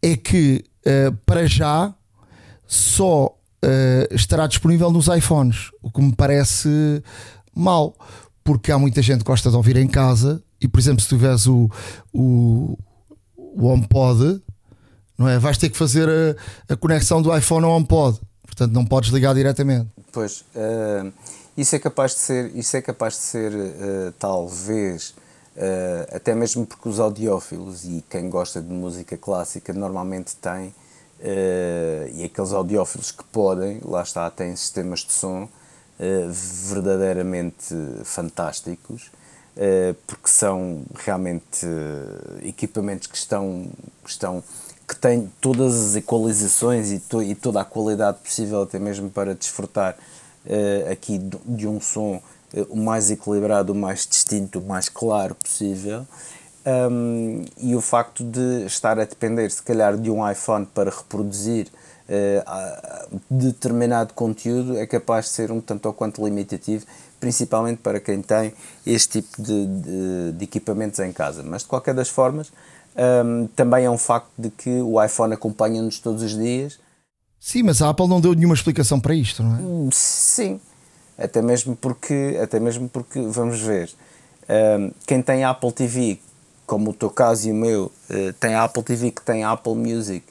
é que uh, para já só estará disponível nos iPhones, o que me parece mal, porque há muita gente que gosta de ouvir em casa. E por exemplo, se tiveres o, o o HomePod, não é? Vais ter que fazer a, a conexão do iPhone ao HomePod, portanto não podes ligar diretamente. Pois, uh, isso é capaz de ser, isso é capaz de ser uh, talvez, uh, até mesmo porque os audiófilos e quem gosta de música clássica normalmente tem, e aqueles audiófilos que podem, lá está, têm sistemas de som verdadeiramente fantásticos eh, porque são realmente equipamentos que estão, que estão que têm todas as equalizações e, to, e toda a qualidade possível até mesmo para desfrutar uh, aqui de, um som uh, o mais equilibrado, o mais distinto, o mais claro possível um, e o facto de estar a depender se calhar de um iPhone para reproduzir uh, determinado conteúdo é capaz de ser um tanto ou quanto limitativo principalmente para quem tem este tipo de, de, de equipamentos em casa. Mas de qualquer das formas, um, também é um facto de que o iPhone acompanha-nos todos os dias. Sim, mas a Apple não deu nenhuma explicação para isto, não é? Hum, sim, até mesmo porque, até mesmo porque vamos ver, quem tem Apple TV, como o teu caso e o meu, uh, tem a Apple TV que tem a Apple Music,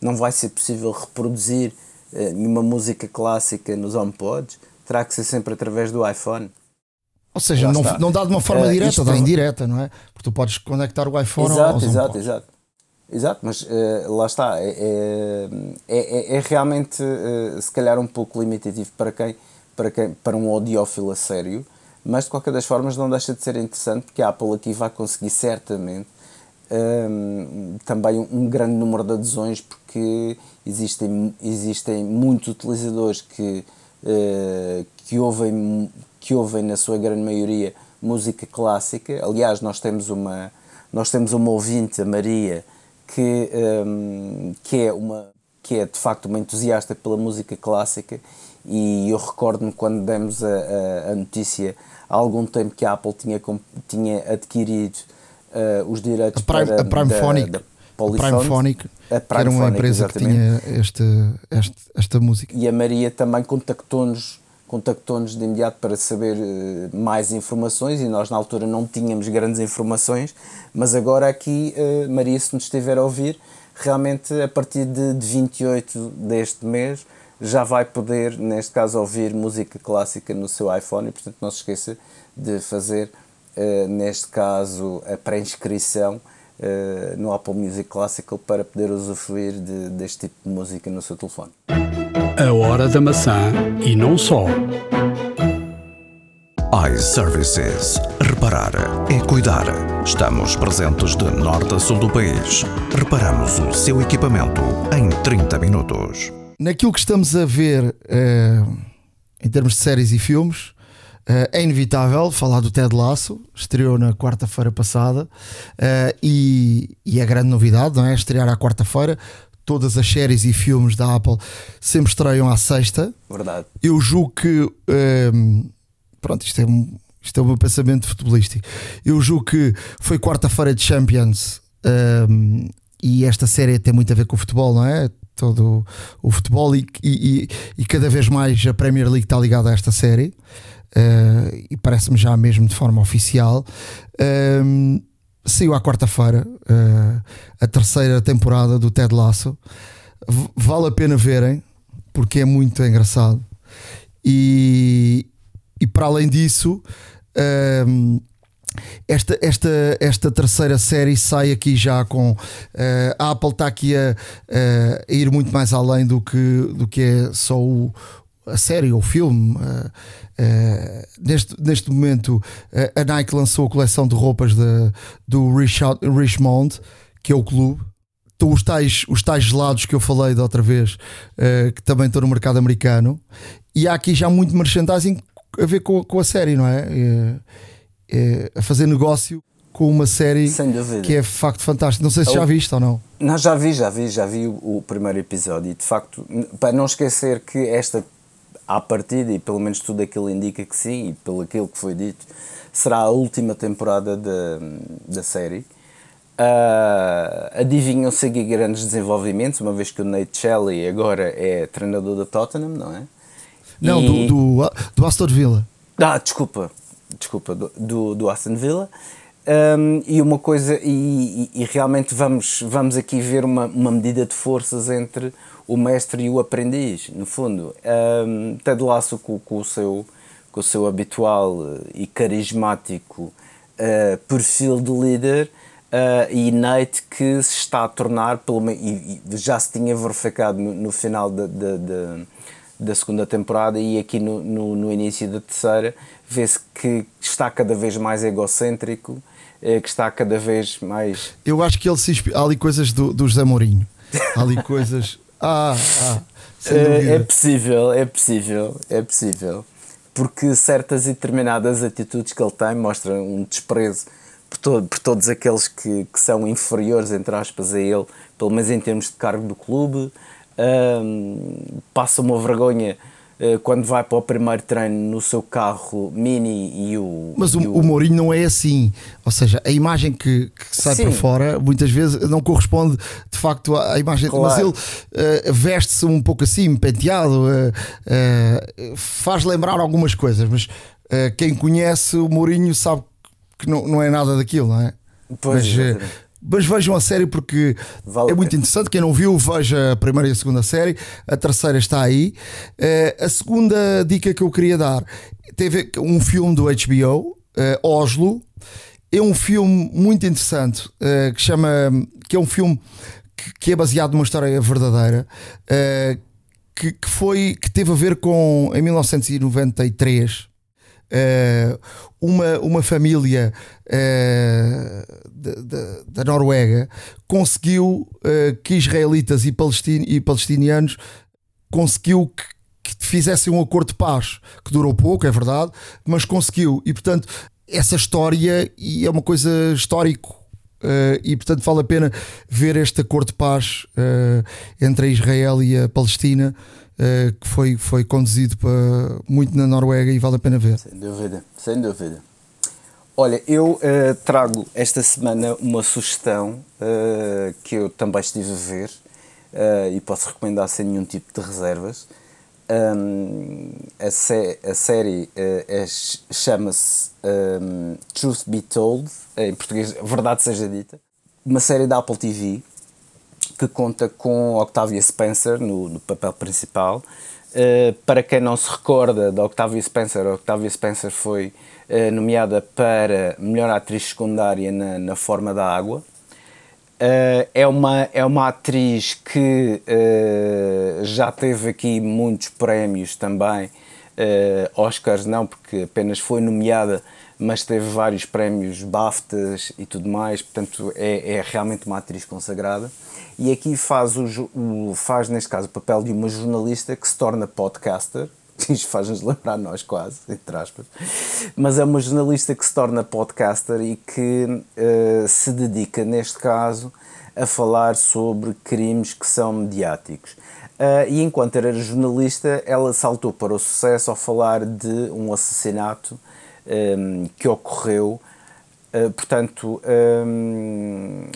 não vai ser possível reproduzir uh, nenhuma música clássica nos HomePods terá que ser sempre através do iPhone. Ou seja, não, não dá de uma forma uh, direta, dá indireta, não é? Porque tu podes conectar o iPhone exato, aos Exato, exato. Exato, mas uh, lá está, é, é, é, é realmente uh, se calhar um pouco limitativo para quem, para quem, para um audiófilo a sério, mas de qualquer das formas não deixa de ser interessante porque a Apple aqui vai conseguir certamente um, também um, um grande número de adesões porque existem, existem muitos utilizadores que eh, que, ouvem, que ouvem, na sua grande maioria, música clássica. Aliás, nós temos uma, nós temos uma ouvinte, a Maria, que, um, que, é uma, que é de facto uma entusiasta pela música clássica e eu recordo-me quando demos a, a, a, notícia há algum tempo que a Apple tinha, tinha adquirido uh, os direitos a Prime, para, a Prime da, Phonic. Da Prime Phonic, a Prime que era uma Phonic, empresa exatamente. que tinha este, este, esta música. E a Maria também contactou-nos contactou-nos de imediato para saber uh, mais informações e nós na altura não tínhamos grandes informações, mas agora aqui, uh, Maria, se nos estiver a ouvir, realmente a partir de, de 28 deste mês já vai poder, neste caso, ouvir música clássica no seu iPhone e, portanto, não se esqueça de fazer, uh, neste caso, a pré-inscrição uh, no Apple Music Classical para poder usufruir de, deste tipo de música no seu telefone. A hora da maçã e não só. iServices. Reparar é cuidar. Estamos presentes de norte a sul do país. Reparamos o seu equipamento em 30 minutos. Naquilo que estamos a ver eh, em termos de séries e filmes, Uh, é inevitável falar do Ted Lasso, estreou na quarta-feira passada uh, e, e é grande novidade, não é? Estrear à quarta-feira. Todas as séries e filmes da Apple sempre estreiam à sexta. Verdade. Eu julgo que. Pronto, isto é, um, isto é o meu pensamento futebolístico. Eu julgo que foi quarta-feira de Champions um, e esta série tem muito a ver com o futebol, não é? Todo o futebol e, e, e cada vez mais a Premier League está ligada a esta série uh, e parece-me já mesmo de forma oficial. Uh, saiu à quarta-feira uh, a terceira temporada do Ted Lasso. Vale a pena verem, porque é muito engraçado. E, e para além disso, ehm, esta, esta, esta terceira série sai aqui já com. Uh, a Apple está aqui a, a, ir muito mais além do que, do que é só o, a série ou o filme. Uh, uh, neste, neste momento, a Nike lançou a coleção de roupas de, do Richmond, que é o clube. Estão os tais, os tais gelados que eu falei da outra vez, que também estão no mercado americano. E há aqui já muito merchandising a ver com, com a série, não é? É, a fazer negócio com uma série que é de facto fantástica. Não sei se já viste ou não. Não, já vi, já vi, já vi o, o, primeiro episódio e de facto, para não esquecer que esta, à partida, e pelo menos tudo aquilo indica que sim, e pelo aquilo que foi dito, será a última temporada da, da série. Uh, adivinham-se aqui grandes desenvolvimentos, uma vez que o Nate Shelley agora é treinador da Tottenham, não é? Não, e... do, do, do Aston Villa. Ah, desculpa, desculpa, do, do Aston Villa. Um, e uma coisa, e, e, e, realmente vamos, vamos aqui ver uma, uma medida de forças entre o mestre e o aprendiz, no fundo. Um, Ted Lasso com, com, o seu, com o seu habitual e carismático uh, perfil de líder uh, e Nate que se está a tornar, pelo, e, e já se tinha verificado no, no final da, da, da, da segunda temporada e aqui no, no, no início da terceira, vê-se que está cada vez mais egocêntrico, eh, que está cada vez mais. Eu acho que ele se inspira. Há ali coisas do, do José Mourinho. Há ali coisas. <laughs> Ah, ah é, é possível, é possível, é possível. Porque certas e determinadas atitudes que ele tem mostram um desprezo por, todo, por todos aqueles que, que são inferiores, entre aspas, a ele, pelo menos em termos de cargo do clube. Um, passa uma vergonha eh, quando vai para o primeiro treino no seu carro mini e o. Mas o, o... o Mourinho não é assim. Ou seja, a imagem que, que sai Sim. para fora muitas vezes não corresponde de facto à imagem. Claro. Mas ele uh, veste-se um pouco assim, penteado, uh, uh, faz lembrar algumas coisas, mas quem conhece o Mourinho sabe que não, não é nada daquilo, não é? Pois mas, mas vejam a série porque vale é muito interessante. Quem não viu, veja a primeira e a segunda série. A terceira está aí. Uh, a segunda dica que eu queria dar teve um filme do HBO, uh, eh, Oslo. É um filme muito interessante uh, que chama que é um filme que, que é baseado numa história verdadeira. Que, que, foi que teve a ver com em 1993 Uh, uma, uma família uh, da Noruega conseguiu uh, que israelitas e, palestin e palestinianos conseguiu que, que, fizessem um acordo de paz que durou pouco, é verdade, mas conseguiu. E portanto essa história e é uma coisa histórico Uh, e portanto vale a pena ver este acordo de paz uh, entre Israel e a Palestina uh, que foi, foi conduzido para, muito na Noruega e vale a pena ver. Sem dúvida, sem dúvida. Olha, eu uh, trago esta semana uma sugestão uh, que eu também estive a ver e posso recomendar sem nenhum tipo de reservas. Um, a, sé a, série é, chama-se um, Truth Be Told, em português, Verdade Seja Dita, uma série da Apple TV que conta com Octavia Spencer no, no papel principal. Uh, para quem não se recorda da Octavia Spencer, a Octavia Spencer foi uh, nomeada para melhor atriz secundária na, na Forma da Água. Uh, é, uma, é uma atriz que já teve aqui muitos prémios também, Oscars não, porque apenas foi nomeada mas teve vários prémios BAFTAs e tudo mais, portanto é, é realmente uma atriz consagrada. E aqui faz, o, o, faz, neste caso, o papel de uma jornalista que se torna podcaster, <laughs> isto faz-nos lembrar nós quase, entre aspas, mas é uma jornalista que se torna podcaster e que uh, se dedica, neste caso, a falar sobre crimes que são mediáticos. Uh, e enquanto era jornalista, ela saltou para o sucesso ao falar de um assassinato um, que ocorreu, uh, portanto, um,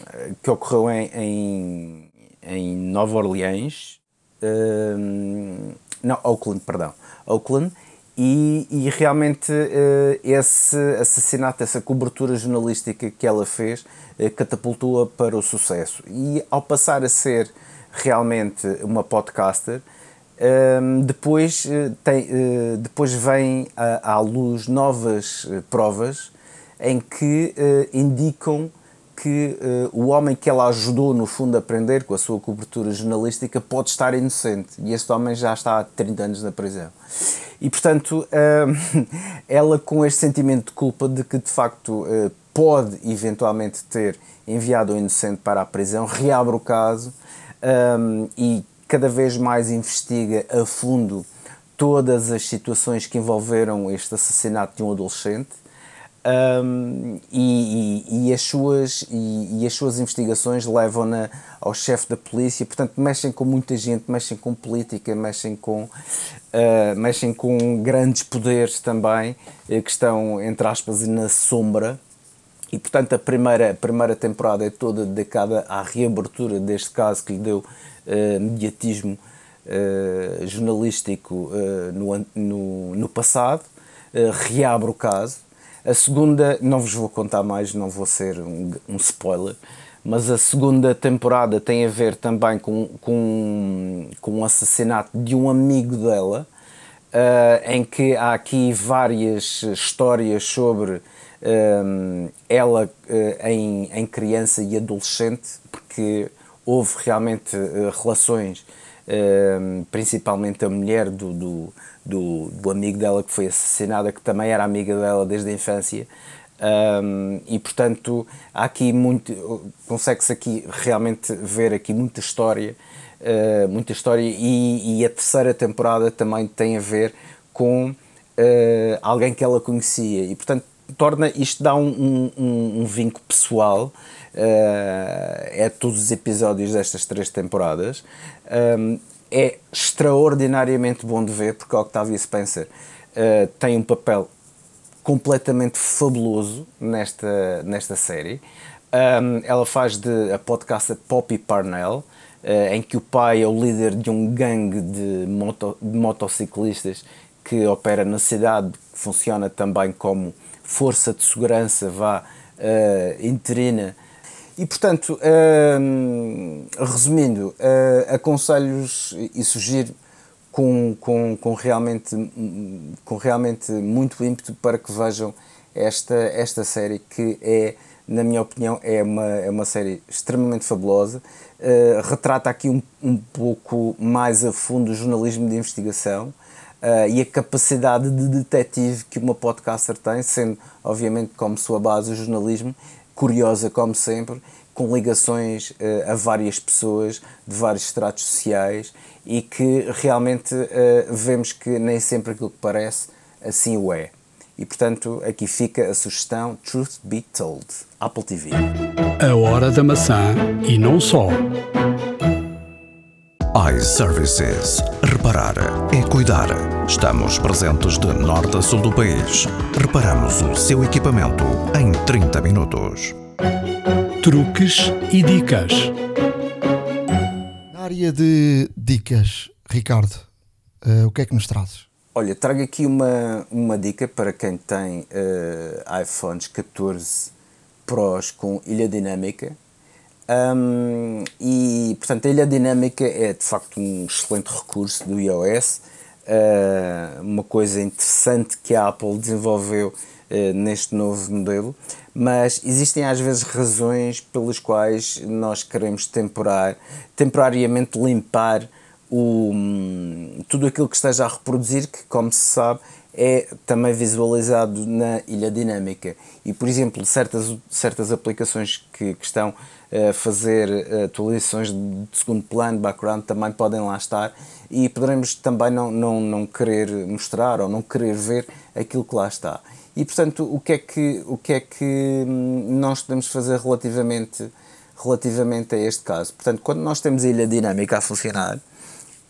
que ocorreu em, em, em Nova Orleans, um, não, Oakland, perdão, Oakland, e, e realmente uh, esse assassinato, essa cobertura jornalística que ela fez, uh, catapultou-a para o sucesso. E ao passar a ser realmente uma podcaster, um, depois, eh, tem, depois vêm à, à luz novas provas em que uh, indicam que uh, o homem que ela ajudou, no fundo, a prender com a sua cobertura jornalística pode estar inocente. E este homem já está há 30 anos na prisão. E, portanto, uh, <laughs> ela, com este sentimento de culpa de que, de facto, uh, pode eventualmente ter enviado o inocente para a prisão, reabre o caso um, e cada vez mais investiga a fundo todas as situações que envolveram este assassinato de um adolescente um, e, e, e, as suas, e, e as suas investigações levam-na ao chefe da polícia, portanto mexem com muita gente, mexem com política, mexem com, uh, mexem com grandes poderes também, uh, que estão, entre aspas, na sombra, e portanto a primeira, a primeira temporada é toda dedicada à reabertura deste caso que lhe deu uh, mediatismo jornalístico no, no, no passado, reabre o caso, a segunda, não vos vou contar mais, não vou ser um, um spoiler, mas a segunda temporada tem a ver também com, com, com o assassinato de um amigo dela, uh, em que há aqui várias histórias sobre uh, ela uh, em, em criança e adolescente, porque houve realmente relações, principalmente a mulher do, do do, do amigo dela que foi assassinada, que também era amiga dela desde a infância. Um, e portanto há aqui muito consegue-se aqui realmente ver aqui muita história uh, muita história e, e, a terceira temporada também tem a ver com uh, alguém que ela conhecia e portanto torna isto dá um, um, um vínculo pessoal uh, é todos os episódios destas três temporadas um, é extraordinariamente bom de ver porque a Octavia Spencer uh, tem um papel completamente fabuloso nesta, nesta série. Um, ela faz de a podcast Poppy Parnell, uh, em que o pai é o líder de um gangue de, moto, de motociclistas que opera na cidade, que funciona também como força de segurança vá uh, interina e portanto, uh, resumindo, uh, aconselho-vos e sugiro com, com, com, realmente, com realmente muito ímpeto para que vejam esta, esta série que é, na minha opinião, é uma, é uma série extremamente fabulosa. Uh, retrata aqui um, um pouco mais a fundo o jornalismo de investigação uh, e a capacidade de detetive que uma podcaster tem, sendo, obviamente, como sua base o jornalismo curiosa como sempre, com ligações uh, a várias pessoas de vários estratos sociais e que realmente uh, vemos que nem sempre aquilo que parece assim o é. E portanto, aqui fica a sugestão Truth Be Told, Apple TV. A hora da maçã e não só iServices. Reparar é cuidar. Estamos presentes de norte a sul do país. Reparamos o seu equipamento em 30 minutos. Truques e dicas. Na área de dicas, Ricardo, uh, o que é que nos trazes? Olha, trago aqui uma, uma dica para quem tem uh, iPhones 14 Pros com ilha dinâmica um, e, portanto, a ilha dinâmica é de facto um excelente recurso do iOS, uh, uma coisa interessante que a Apple desenvolveu uh, neste novo modelo, mas existem às vezes razões pelas quais nós queremos temporar, temporariamente limpar o, um, tudo aquilo que esteja a reproduzir, que, como se sabe, é também visualizado na ilha dinâmica. E, por exemplo, certas, certas aplicações que, que estão fazer atualizações de segundo plano, background, também podem lá estar e poderemos também não, não, não querer mostrar ou não querer ver aquilo que lá está. E, portanto, o que é que, o que, é que hum, nós podemos fazer relativamente, relativamente a este caso? Portanto, quando nós temos a ilha dinâmica a funcionar,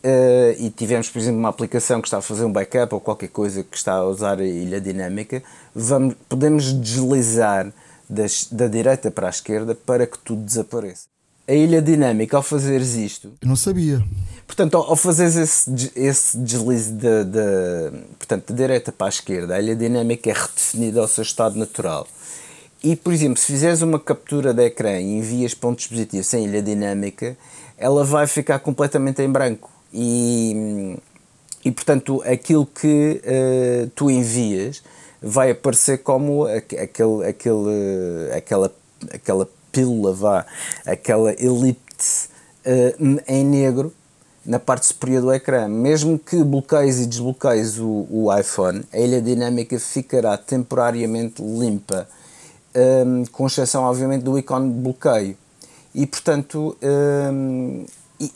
Uh, e tivemos, por exemplo, uma aplicação que está a fazer um backup ou qualquer coisa que está a usar a ilha dinâmica, vamos, podemos deslizar das, da direita para a esquerda para que tudo desapareça. A ilha dinâmica, ao fazeres isto. Eu não sabia. Portanto, ao, ao fazeres esse, esse deslize de, de, portanto, de direita para a esquerda, a ilha dinâmica é redefinida ao seu estado natural. E, por exemplo, se fizeres uma captura de ecrã e envias para um dispositivo sem ilha dinâmica, ela vai ficar completamente em branco e, e portanto aquilo que uh, tu envias vai aparecer como aquele, aquele, aquela, aquela pílula, vá, aquela elipse uh, em negro na parte superior do ecrã. Mesmo que bloqueies e desbloqueies o, o iPhone, a ilha dinâmica ficará temporariamente limpa, um, com exceção, obviamente, do ícone de bloqueio. E, portanto, um,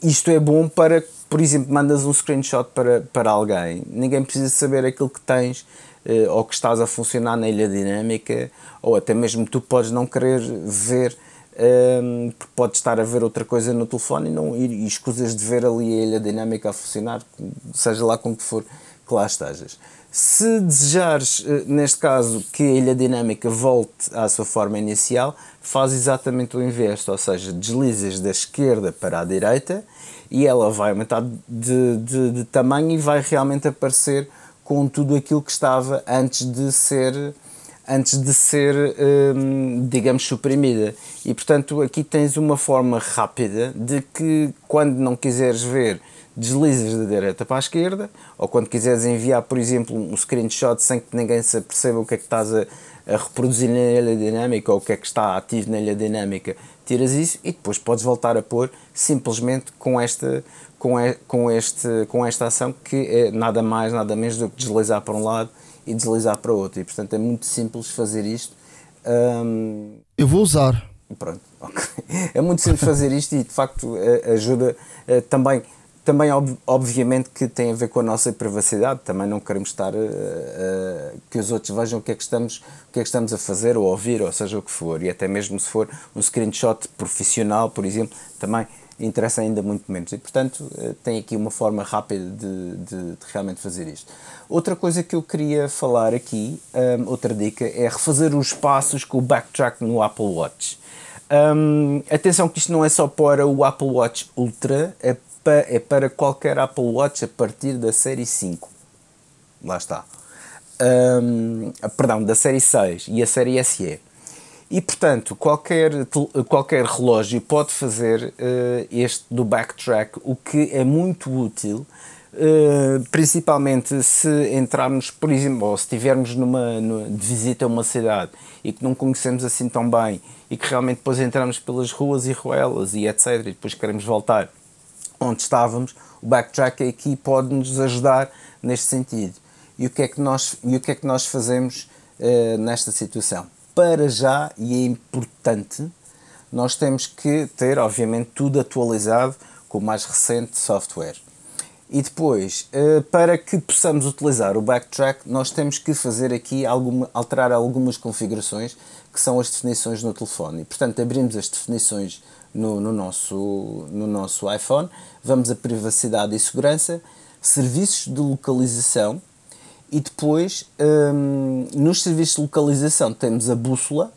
isto é bom para, por exemplo, mandas um screenshot para, para alguém, ninguém precisa saber aquilo que tens ou que estás a funcionar na ilha dinâmica, ou até mesmo tu podes não querer ver um, porque pode estar a ver outra coisa no telefone e, não, e, e escusas de ver ali a ilha dinâmica a funcionar, seja lá com que for que lá estejas. Se desejares, eh, neste caso, que a ilha dinâmica volte à sua forma inicial, faz exatamente o inverso, ou seja, deslizas da esquerda para a direita e ela vai aumentar de, de, de tamanho e vai realmente aparecer com tudo aquilo que estava antes de ser antes de ser, hum, digamos, suprimida. E portanto, aqui tens uma forma rápida de que, quando não quiseres ver, deslizas da direita para a esquerda, ou quando quiseres enviar, por exemplo, um screenshot sem que ninguém se aperceba o que é que estás a, a reproduzir na ilha dinâmica ou o que é que está ativo na ilha dinâmica, tiras isso e depois podes voltar a pôr simplesmente com esta, com, com, este, com esta ação que é nada mais, nada menos do que deslizar para um lado e deslizar para outro. E portanto é muito simples fazer isto. Um, Eu vou usar. Pronto, <laughs> okay. é muito simples fazer isto e de facto ajuda também. Também, obviamente, que tem a ver com a nossa privacidade. Também não queremos estar uh, uh, que os outros vejam o que, é que estamos, o que é que estamos a fazer ou a ouvir, ou seja o que for. E até mesmo se for um screenshot profissional, por exemplo, também interessa ainda muito menos. E, portanto, uh, tem aqui uma forma rápida de, de, de realmente fazer isto. Outra coisa que eu queria falar aqui, um, outra dica, é refazer os passos com o backtrack no Apple Watch. Um, atenção que isto não é só para o Apple Watch Ultra, é, pa, é para qualquer Apple Watch a partir da série 5. Lá está. Um, perdão, da série 6 e a série SE. E portanto, qualquer, qualquer relógio pode fazer uh, este do backtrack, o que é muito útil Uh, principalmente se entrarmos, por exemplo, ou se estivermos numa, numa, de visita a uma cidade e que não conhecemos assim tão bem e que realmente depois entramos pelas ruas e ruelas e etc. e depois queremos voltar onde estávamos, o backtrack aqui pode nos ajudar neste sentido. E o que é que nós, e o que é que nós fazemos uh, nesta situação? Para já, e é importante, nós temos que ter, obviamente, tudo atualizado com o mais recente software. E depois, eh, para que possamos utilizar o backtrack, nós temos que fazer aqui alguma, alterar algumas configurações que são as definições no telefone. E, portanto, abrimos as definições no, no, nosso, no nosso iPhone, vamos a privacidade e segurança, serviços de localização e depois hum, nos serviços de localização temos a bússola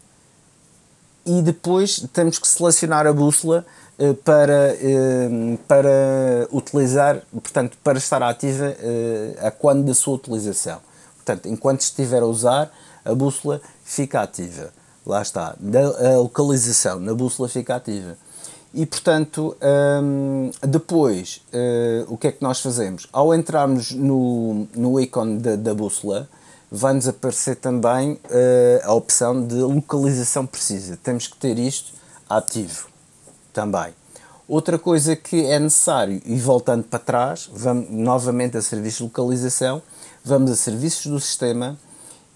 e depois temos que selecionar a bússola eh, para, eh, para utilizar, portanto, para estar ativa eh, a quando da sua utilização. Portanto, enquanto estiver a usar, a bússola fica ativa. Lá está. A localização na bússola fica ativa. E, portanto, depois, o que é que nós fazemos? Ao entrarmos no, no ícone da, da bússola, vai-nos aparecer também a opção de localização precisa. Temos que ter isto ativo também. Outra coisa que é necessário, e voltando para trás, vamos novamente a serviços de localização, vamos a serviços do sistema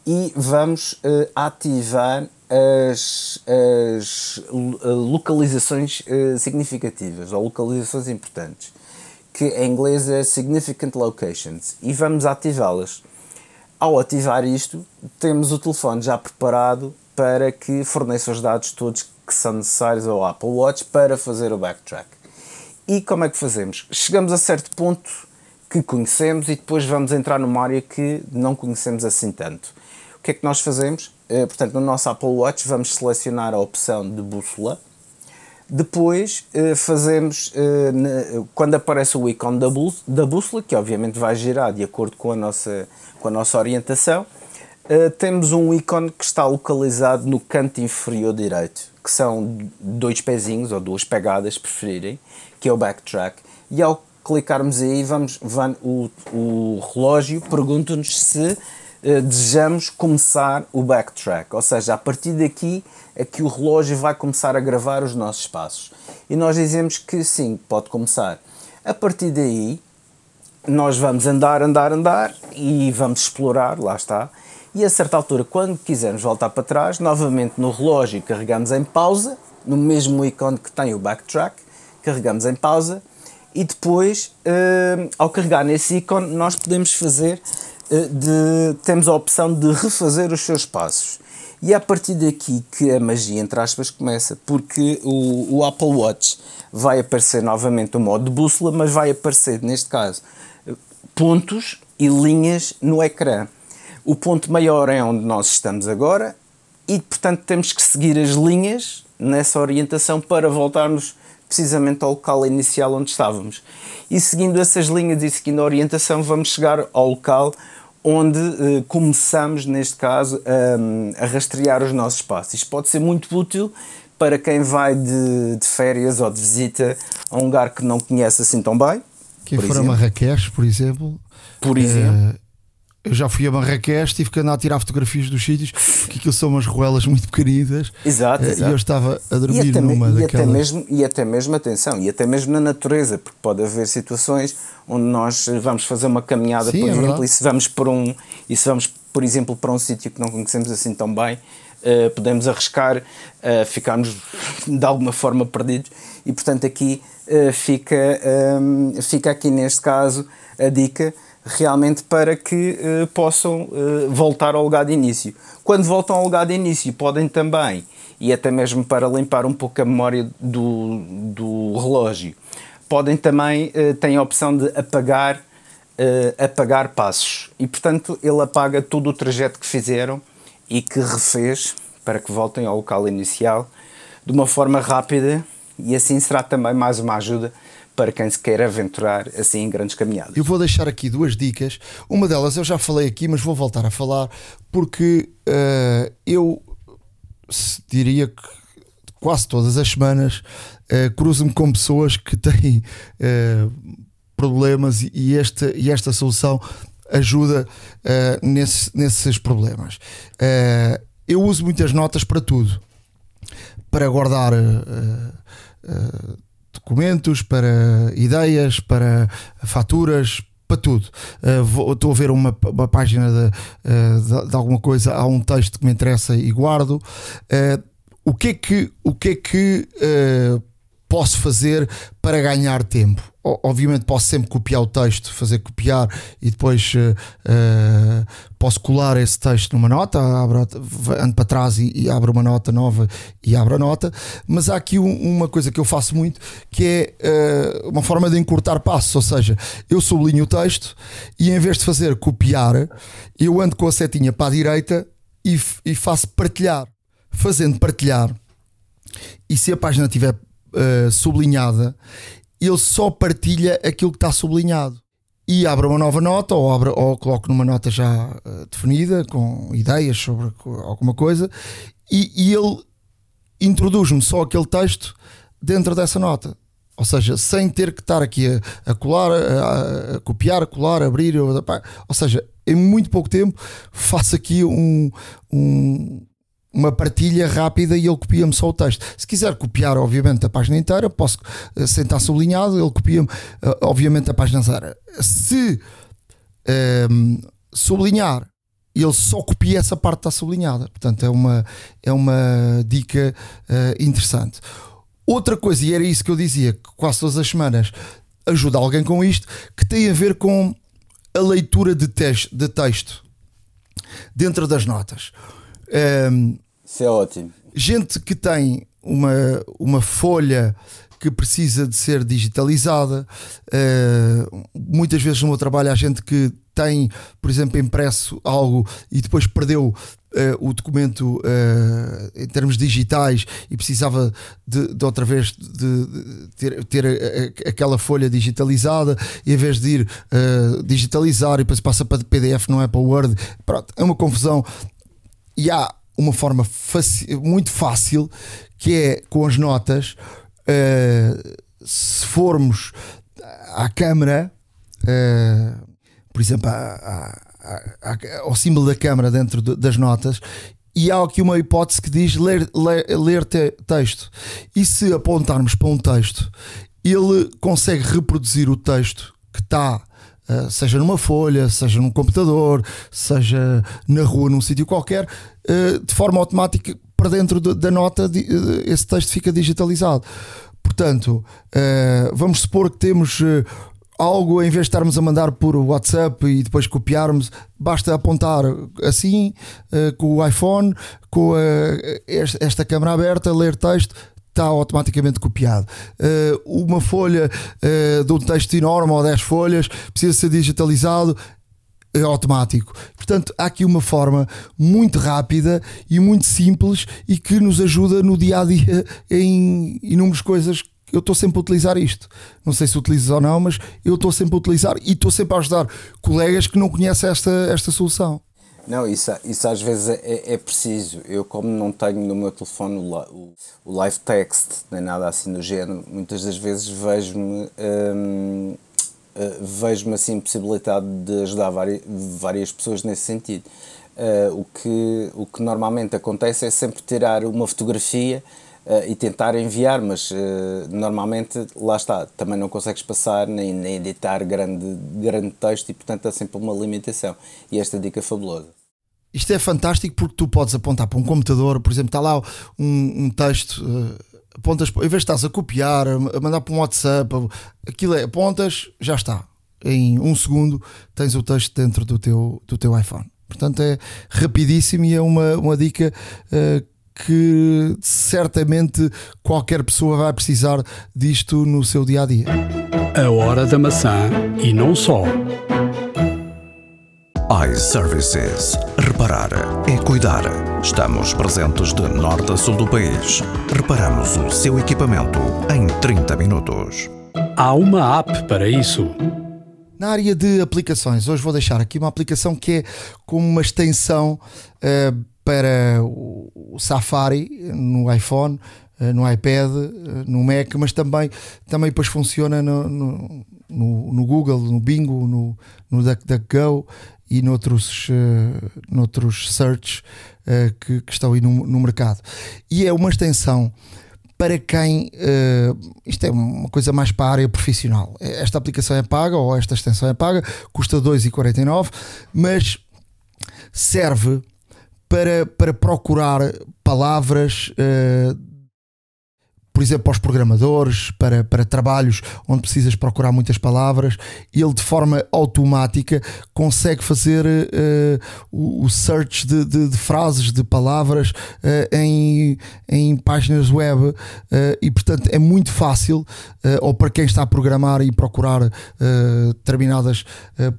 e vamos uh, ativar as, as localizações uh, significativas ou localizações importantes, que em inglês é Significant Locations, e vamos ativá-las. Ao ativar isto, temos o telefone já preparado para que forneça os dados todos que são necessários ao Apple Watch para fazer o backtrack. E como é que fazemos? Chegamos a certo ponto que conhecemos e depois vamos entrar numa área que não conhecemos assim tanto. O que é que nós fazemos? Eh, portanto, no nosso Apple Watch vamos selecionar a opção de bússola. Depois eh, fazemos, eh, quando aparece o ícone da bússola, que obviamente vai girar de acordo com a nossa, com a nossa orientação, temos um ícone que está localizado no canto inferior direito que são dois pezinhos ou duas pegadas, preferirem, que é o backtrack, e ao clicarmos aí, vamos, vamos o, o relógio pergunta-nos se uh, desejamos começar o backtrack, ou seja, a partir daqui é que o relógio vai começar a gravar os nossos passos. E nós dizemos que sim, pode começar. A partir daí, nós vamos andar, andar, andar e vamos explorar, lá está. E a certa altura, quando quisermos voltar para trás, novamente no relógio carregamos em pausa, no mesmo ícone que tem o backtrack, carregamos em pausa e depois, uh, ao carregar nesse ícone, nós podemos fazer, de, temos a opção de refazer os seus passos. E é a partir daqui que a magia, entre aspas, começa, porque o, o Apple Watch vai aparecer novamente o modo de bússola, mas vai aparecer, neste caso, pontos e linhas no ecrã. O ponto maior é onde nós estamos agora e, portanto, temos que seguir as linhas nessa orientação para voltarmos precisamente ao local inicial onde estávamos. E seguindo essas linhas e seguindo a orientação, vamos chegar ao local onde uh, começamos, neste caso, a, a rastrear os nossos passos. Isto pode ser muito útil para quem vai de, de, férias ou de visita a um lugar que não conhece assim tão bem. Quem for exemplo. a Marrakech, por exemplo. Por exemplo. Eu já fui a Marrakech, tive que andar a tirar fotografias dos sítios, que aquilo são umas ruelas muito pequeninas. Exato, exato. E eu estava a dormir e numa e daquelas. Até mesmo, e até mesmo, atenção, e até mesmo na natureza, porque pode haver situações onde nós vamos fazer uma caminhada, Sim, por é exemplo, verdade. e se vamos por um, e se vamos, por exemplo, para um sítio que não conhecemos assim tão bem, uh, podemos arriscar uh, ficarmos <laughs> de alguma forma perdidos e portanto aqui uh, fica, um, fica aqui neste caso a dica realmente para que uh, possam uh, voltar ao lugar de início. Quando voltam ao lugar de início, podem também, e até mesmo para limpar um pouco a memória do, do relógio, podem também, uh, têm a opção de apagar, apagar passos. E, portanto, ele apaga todo o trajeto que fizeram e que refez para que voltem ao local inicial de uma forma rápida e assim será também mais uma ajuda para quem se quer aventurar assim em grandes caminhadas. Eu vou deixar aqui duas dicas. Uma delas eu já falei aqui, mas vou voltar a falar porque uh, eu diria que quase todas as semanas uh, cruzo-me com pessoas que têm uh, problemas e esta, e esta solução ajuda uh, nesse, nesses problemas. eu uso muitas notas para tudo. Para guardar documentos, para ideias, para faturas, para tudo. Uh, vou, estou a ver uma, uma página de, uh, de, de, alguma coisa, há um texto que me interessa e guardo. Uh, o que é que, o que, é que posso fazer para ganhar tempo? obviamente posso sempre copiar o texto, fazer copiar e depois uh, uh, posso colar esse texto numa nota, abro, ando para trás e, e abro uma nota nova e abro a nota, mas há aqui um, uma coisa que eu faço muito que é uh, uma forma de encurtar passos, ou seja, eu sublinho o texto e em vez de fazer copiar, eu ando com a setinha para a direita e, e faço partilhar. Fazendo partilhar, e se a página estiver sublinhada, ele só partilha aquilo que está sublinhado. E abre uma nova nota ou, abre, ou coloco numa nota já uh, definida, com ideias sobre alguma coisa, e, e ele introduz-me só aquele texto dentro dessa nota. Ou seja, sem ter que estar aqui a, a colar, a, a, copiar, a colar, abrir. Ou, ou seja, em muito pouco tempo faço aqui um, um, uma partilha rápida e ele copia-me só o texto. Se quiser copiar, obviamente, a página inteira, posso eh, sentar sublinhado, ele copia-me, eh, obviamente, a página inteira. Se um, ehm, sublinhar, ele só copia essa parte que está sublinhada. Portanto, é uma, é uma dica uh, interessante. Outra coisa, e era isso que eu dizia, que quase todas as semanas ajuda alguém com isto, que tem a ver com a leitura de, de texto dentro das notas. Um, isso é ótimo. Gente que tem uma, uma folha que precisa de ser digitalizada. Uh, muitas vezes no meu trabalho há gente que tem, por exemplo, impresso algo e depois perdeu uh, o documento uh, em termos digitais e precisava de, de outra vez de, de ter, ter a, a, aquela folha digitalizada e em vez de ir digitalizar e depois passa para PDF, não é para Word. Pronto, é uma confusão. E há uma forma muito fácil que é com as notas. Uh, se formos à câmara, uh, por exemplo, à, ao símbolo da câmara dentro de, das notas e há aqui uma hipótese que diz ler, ler, ler te, texto. E se apontarmos para um texto, ele consegue reproduzir o texto que está, uh, seja numa folha, seja num computador, seja na rua, num sítio qualquer, uh, de forma automática para dentro de, da nota, de, uh, esse texto fica digitalizado. Portanto, vamos supor que temos algo, em vez de estarmos a mandar por WhatsApp e depois copiarmos, basta apontar assim com o iPhone, com uh, esta câmera aberta, ler texto. Está automaticamente copiado. Uh, uma folha de um texto enorme ou 10 folhas precisa ser digitalizado, é automático. Portanto, há aqui uma forma muito rápida e muito simples e que nos ajuda no dia a dia <laughs> em inúmeras coisas eu estou sempre a utilizar isto. Não sei se utilizas ou não, mas eu estou sempre a utilizar e estou sempre a ajudar colegas que não conhecem esta, esta solução. Não, isso, isso às vezes é, é preciso. Eu, como não tenho no meu telefone o, o, live text, nem nada assim do género, muitas das vezes vejo-me. Hum, uh, vejo-me assim possibilidade de ajudar várias, várias pessoas nesse sentido. Uh, o, que, o que normalmente acontece é sempre tirar uma fotografia uh, e tentar enviar, mas uh, normalmente lá está, também não consegues passar nem, nem editar grande, grande texto e portanto há sempre uma limitação. E esta dica é fabulosa. Isto é fantástico porque tu podes apontar para um computador, por exemplo, está lá um, um texto. Uh, apontas, em vez de estás a copiar, a mandar para um WhatsApp, aquilo é, apontas, já está. Em um segundo tens o texto dentro do teu, do teu iPhone. Portanto, é rapidíssimo e é uma, uma dica uh, que certamente qualquer pessoa vai precisar disto no seu dia a dia. A hora da maçã e não só. iServices. Reparar é cuidar. Estamos presentes de norte a sul do país. Reparamos o seu equipamento em 30 minutos. Há uma app para isso. Na área de aplicações, hoje vou deixar aqui uma aplicação que é como uma extensão uh, para o Safari no iPhone, eh, no iPad, eh, no Mac, mas também, também depois funciona no, no, no, Google, no Bingo, no, no DuckDuckGo e noutros, uh, noutros search que, que, estão aí no, no, mercado. E é uma extensão para quem isto é uma coisa mais para a área profissional. Esta aplicação é paga ou esta extensão é paga, custa 2,49, mas serve para, para procurar palavras uh, por exemplo, aos programadores, para, para trabalhos onde precisas procurar muitas palavras, ele de forma automática consegue fazer uh, o, search de, de, de, frases, de palavras uh, em, em páginas web uh, e, portanto, é muito fácil, ou para quem está a programar e procurar determinadas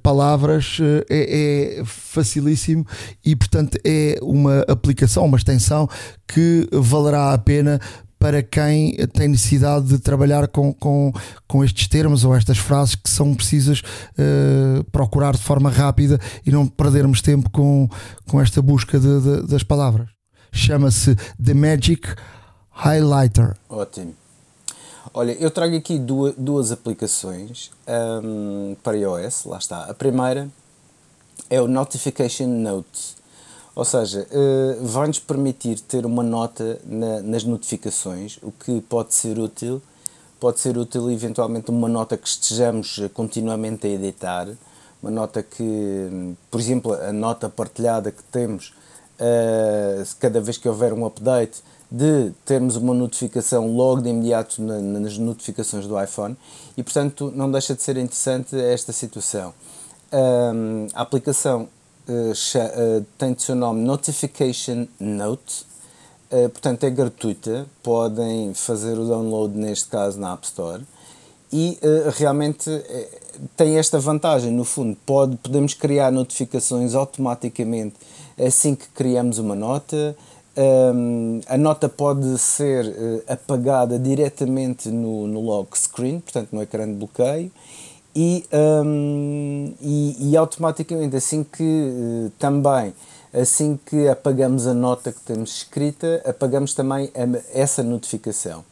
palavras, é, é facilíssimo e, portanto, é uma aplicação, uma extensão que valerá a pena para quem tem necessidade de trabalhar com, com, com estes termos ou estas frases que são precisas uh, procurar de forma rápida e não perdermos tempo com, com esta busca de, de, das palavras. Chama-se The Magic Highlighter. Ótimo. Olha, eu trago aqui duas, duas aplicações um, para iOS, lá está. A primeira é o Notification Note. Ou seja, uh, vai-nos permitir ter uma nota na, nas notificações, o que pode ser útil. Pode ser útil eventualmente uma nota que estejamos continuamente a editar, uma nota que, por exemplo, a nota partilhada que temos uh, cada vez que houver um update, de termos uma notificação logo de imediato na, nas notificações do iPhone e, portanto, não deixa de ser interessante esta situação. Um, a aplicação uh, tem o seu nome Notification Note, uh, portanto é gratuita, podem fazer o download neste caso na App Store. E realmente tem esta vantagem, no fundo, pode, podemos criar notificações automaticamente assim que criamos uma nota, um, a nota pode ser uh, apagada diretamente no, no lock screen, portanto no ecrã de bloqueio, e, um, e, e, automaticamente assim que uh, também assim que apagamos a nota que temos escrita apagamos também a, essa notificação.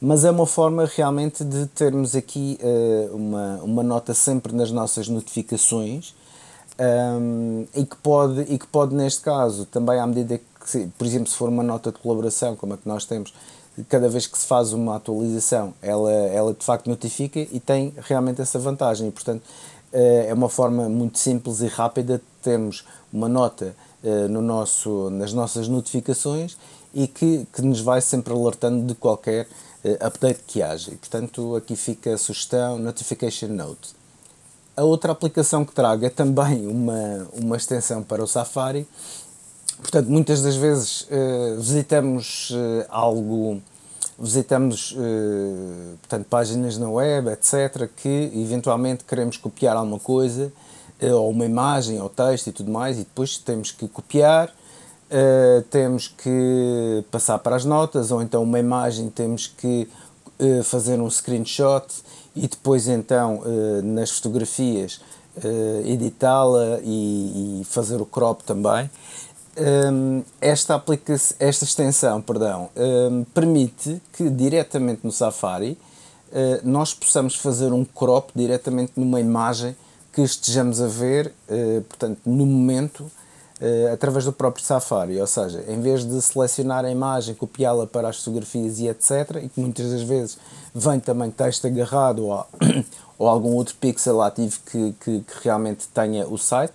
Mas é uma forma realmente de termos aqui uh, uma, uma nota sempre nas nossas notificações Um, e, que pode, e que pode, neste caso, também à medida que, por exemplo, se for uma nota de colaboração, como a que nós temos, cada vez que se faz uma atualização, ela, ela de facto notifica e tem realmente essa vantagem. E, portanto, uh, é uma forma muito simples e rápida de termos uma nota uh, no nosso, nas nossas notificações e que, que nos vai sempre alertando de qualquer uh, update que haja. E, portanto, aqui fica a sugestão Notification Note. A outra aplicação que trago é também uma, uma extensão para o Safari. Portanto, muitas das vezes uh, visitamos uh, algo, visitamos uh, portanto, páginas na web, etc., que eventualmente queremos copiar alguma coisa, ou uma imagem, ou texto e tudo mais, e depois temos que copiar, temos que passar para as notas, ou então uma imagem temos que fazer um screenshot e depois então nas fotografias editá-la e, e, fazer o crop também. Um, esta, aplica esta extensão perdão, um, permite que diretamente no Safari uh, nós possamos fazer um crop diretamente numa imagem que estejamos a ver, portanto, no momento uh, através do próprio Safari, ou seja, em vez de selecionar a imagem, copiá-la para as fotografias e etc., e que muitas das vezes vem também texto agarrado ou, <coughs> ou algum outro pixel ativo que, que, que, realmente tenha o site,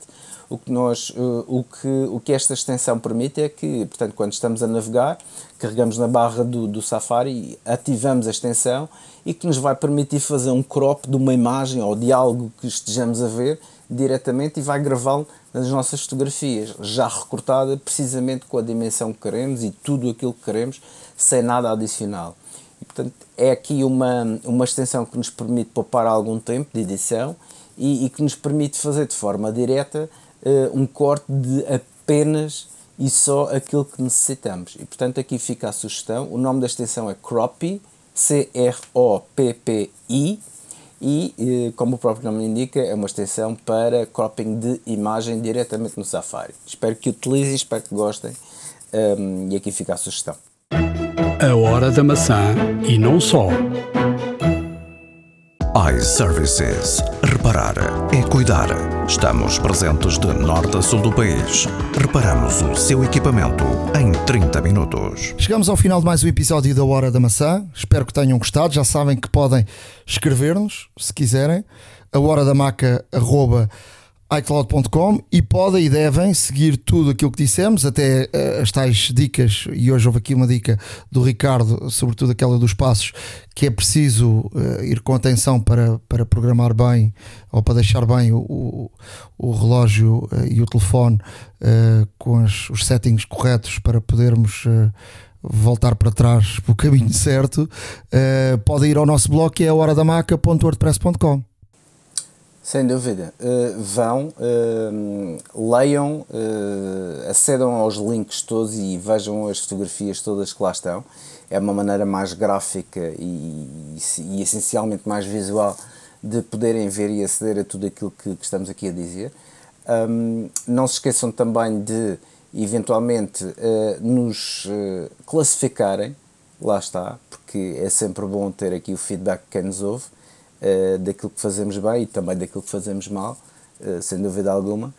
o que, nós, uh, o, que, o que esta extensão permite é que, portanto, quando estamos a navegar, carregamos na barra do, do Safari, ativamos a extensão e que nos vai permitir fazer um crop de uma imagem ou de algo que estejamos a ver diretamente e vai gravá-lo nas nossas fotografias, já recortada precisamente com a dimensão que queremos e tudo aquilo que queremos, sem nada adicional. E, portanto, é aqui uma, uma extensão que nos permite poupar algum tempo de edição e, e que nos permite fazer de forma direta uh, um corte de apenas e só aquilo que necessitamos. E, portanto, aqui fica a sugestão. O nome da extensão é Croppy, C-R-O-P-P-I, e, eh, como o próprio nome indica, é uma extensão para cropping de imagem diretamente no Safari. Espero que utilizem, espero que gostem um, e aqui fica a sugestão. A hora da maçã e não só iServices. Reparar é cuidar. Estamos presentes de norte a sul do país. Reparamos o seu equipamento em 30 minutos. Chegamos ao final de mais um episódio da Hora da Maçã. Espero que tenham gostado. Já sabem que podem escrever-nos, se quiserem. A hora da maca, arroba, iCloud.com e podem e devem seguir tudo aquilo que dissemos, até uh, as tais dicas, e hoje houve aqui uma dica do Ricardo, sobretudo aquela dos passos, que é preciso uh, ir com atenção para, para programar bem ou para deixar bem o, o, o relógio uh, e o telefone com as, os settings corretos para podermos voltar para trás <laughs> para o caminho certo. podem ir ao nosso blog que é horadamaca.wordpress.com sem dúvida. Uh, vão, uh, leiam, uh, acedam aos links todos e vejam as fotografias todas que lá estão. É uma maneira mais gráfica e, e, e essencialmente mais visual de poderem ver e aceder a tudo aquilo que, que estamos aqui a dizer. Um, não se esqueçam também de, eventualmente, nos classificarem, lá está, porque é sempre bom ter aqui o feedback que quem nos ouve uh, daquilo que fazemos bem e também daquilo que fazemos mal, uh, sem dúvida alguma.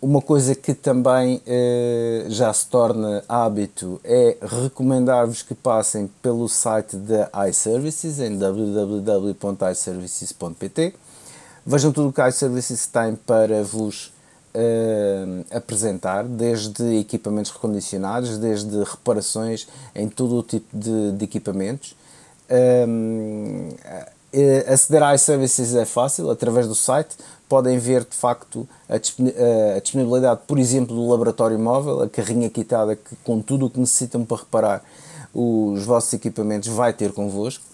Uma coisa que também uh, já se torna hábito é recomendar-vos que passem pelo site da iServices em www.iservices.pt. Vejam tudo o que a iServices tem para vos Uh, apresentar, desde equipamentos recondicionados, desde reparações em todo o tipo de, de equipamentos. Eh, aceder a iServices é fácil, através do site. Podem ver de facto a disponibilidade, por exemplo, do laboratório móvel, a carrinha quitada que, com tudo o que necessitam para reparar os vossos equipamentos, vai ter convosco.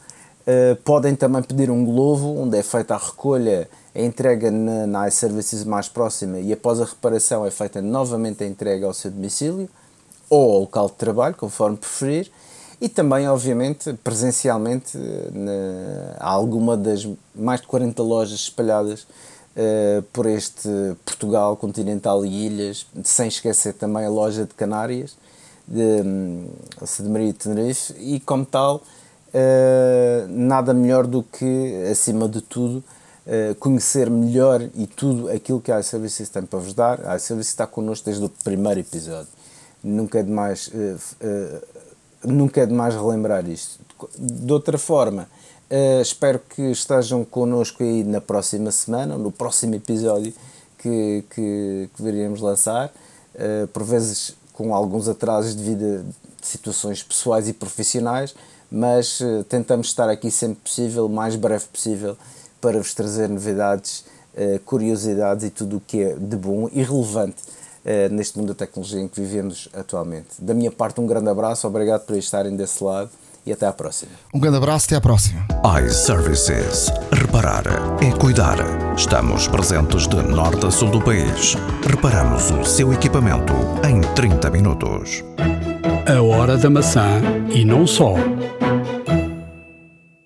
Uh, podem também pedir um globo, onde é feita a recolha, a entrega na, na iServices mais próxima e após a reparação é feita novamente a entrega ao seu domicílio ou ao local de trabalho, conforme preferir e também, obviamente, presencialmente, na, alguma das mais de 40 lojas espalhadas uh, por este Portugal continental e ilhas, sem esquecer também a loja de Canárias, de, um, de Maria de Tenerife, e como tal, uh, nada melhor do que, acima de tudo, uh, conhecer melhor e tudo aquilo que a iServices tem para vos dar. A iServices está connosco desde o primeiro episódio. Nunca é demais, uh, uh, nunca é demais relembrar isto. De outra forma, espero que estejam connosco aí na próxima semana, no próximo episódio que, que, que lançar. por vezes com alguns atrasos devido a situações pessoais e profissionais, mas tentamos estar aqui sempre possível, mais breve possível, para vos trazer novidades, uh, curiosidades e tudo o que é de bom e relevante uh, neste mundo da tecnologia em que vivemos atualmente. Da minha parte, um grande abraço, obrigado por estarem desse lado e até à próxima. Um grande abraço, até à próxima. iServices. Reparar é cuidar. Estamos presentes de norte a sul do país. Reparamos o seu equipamento em 30 minutos. A hora da maçã e não só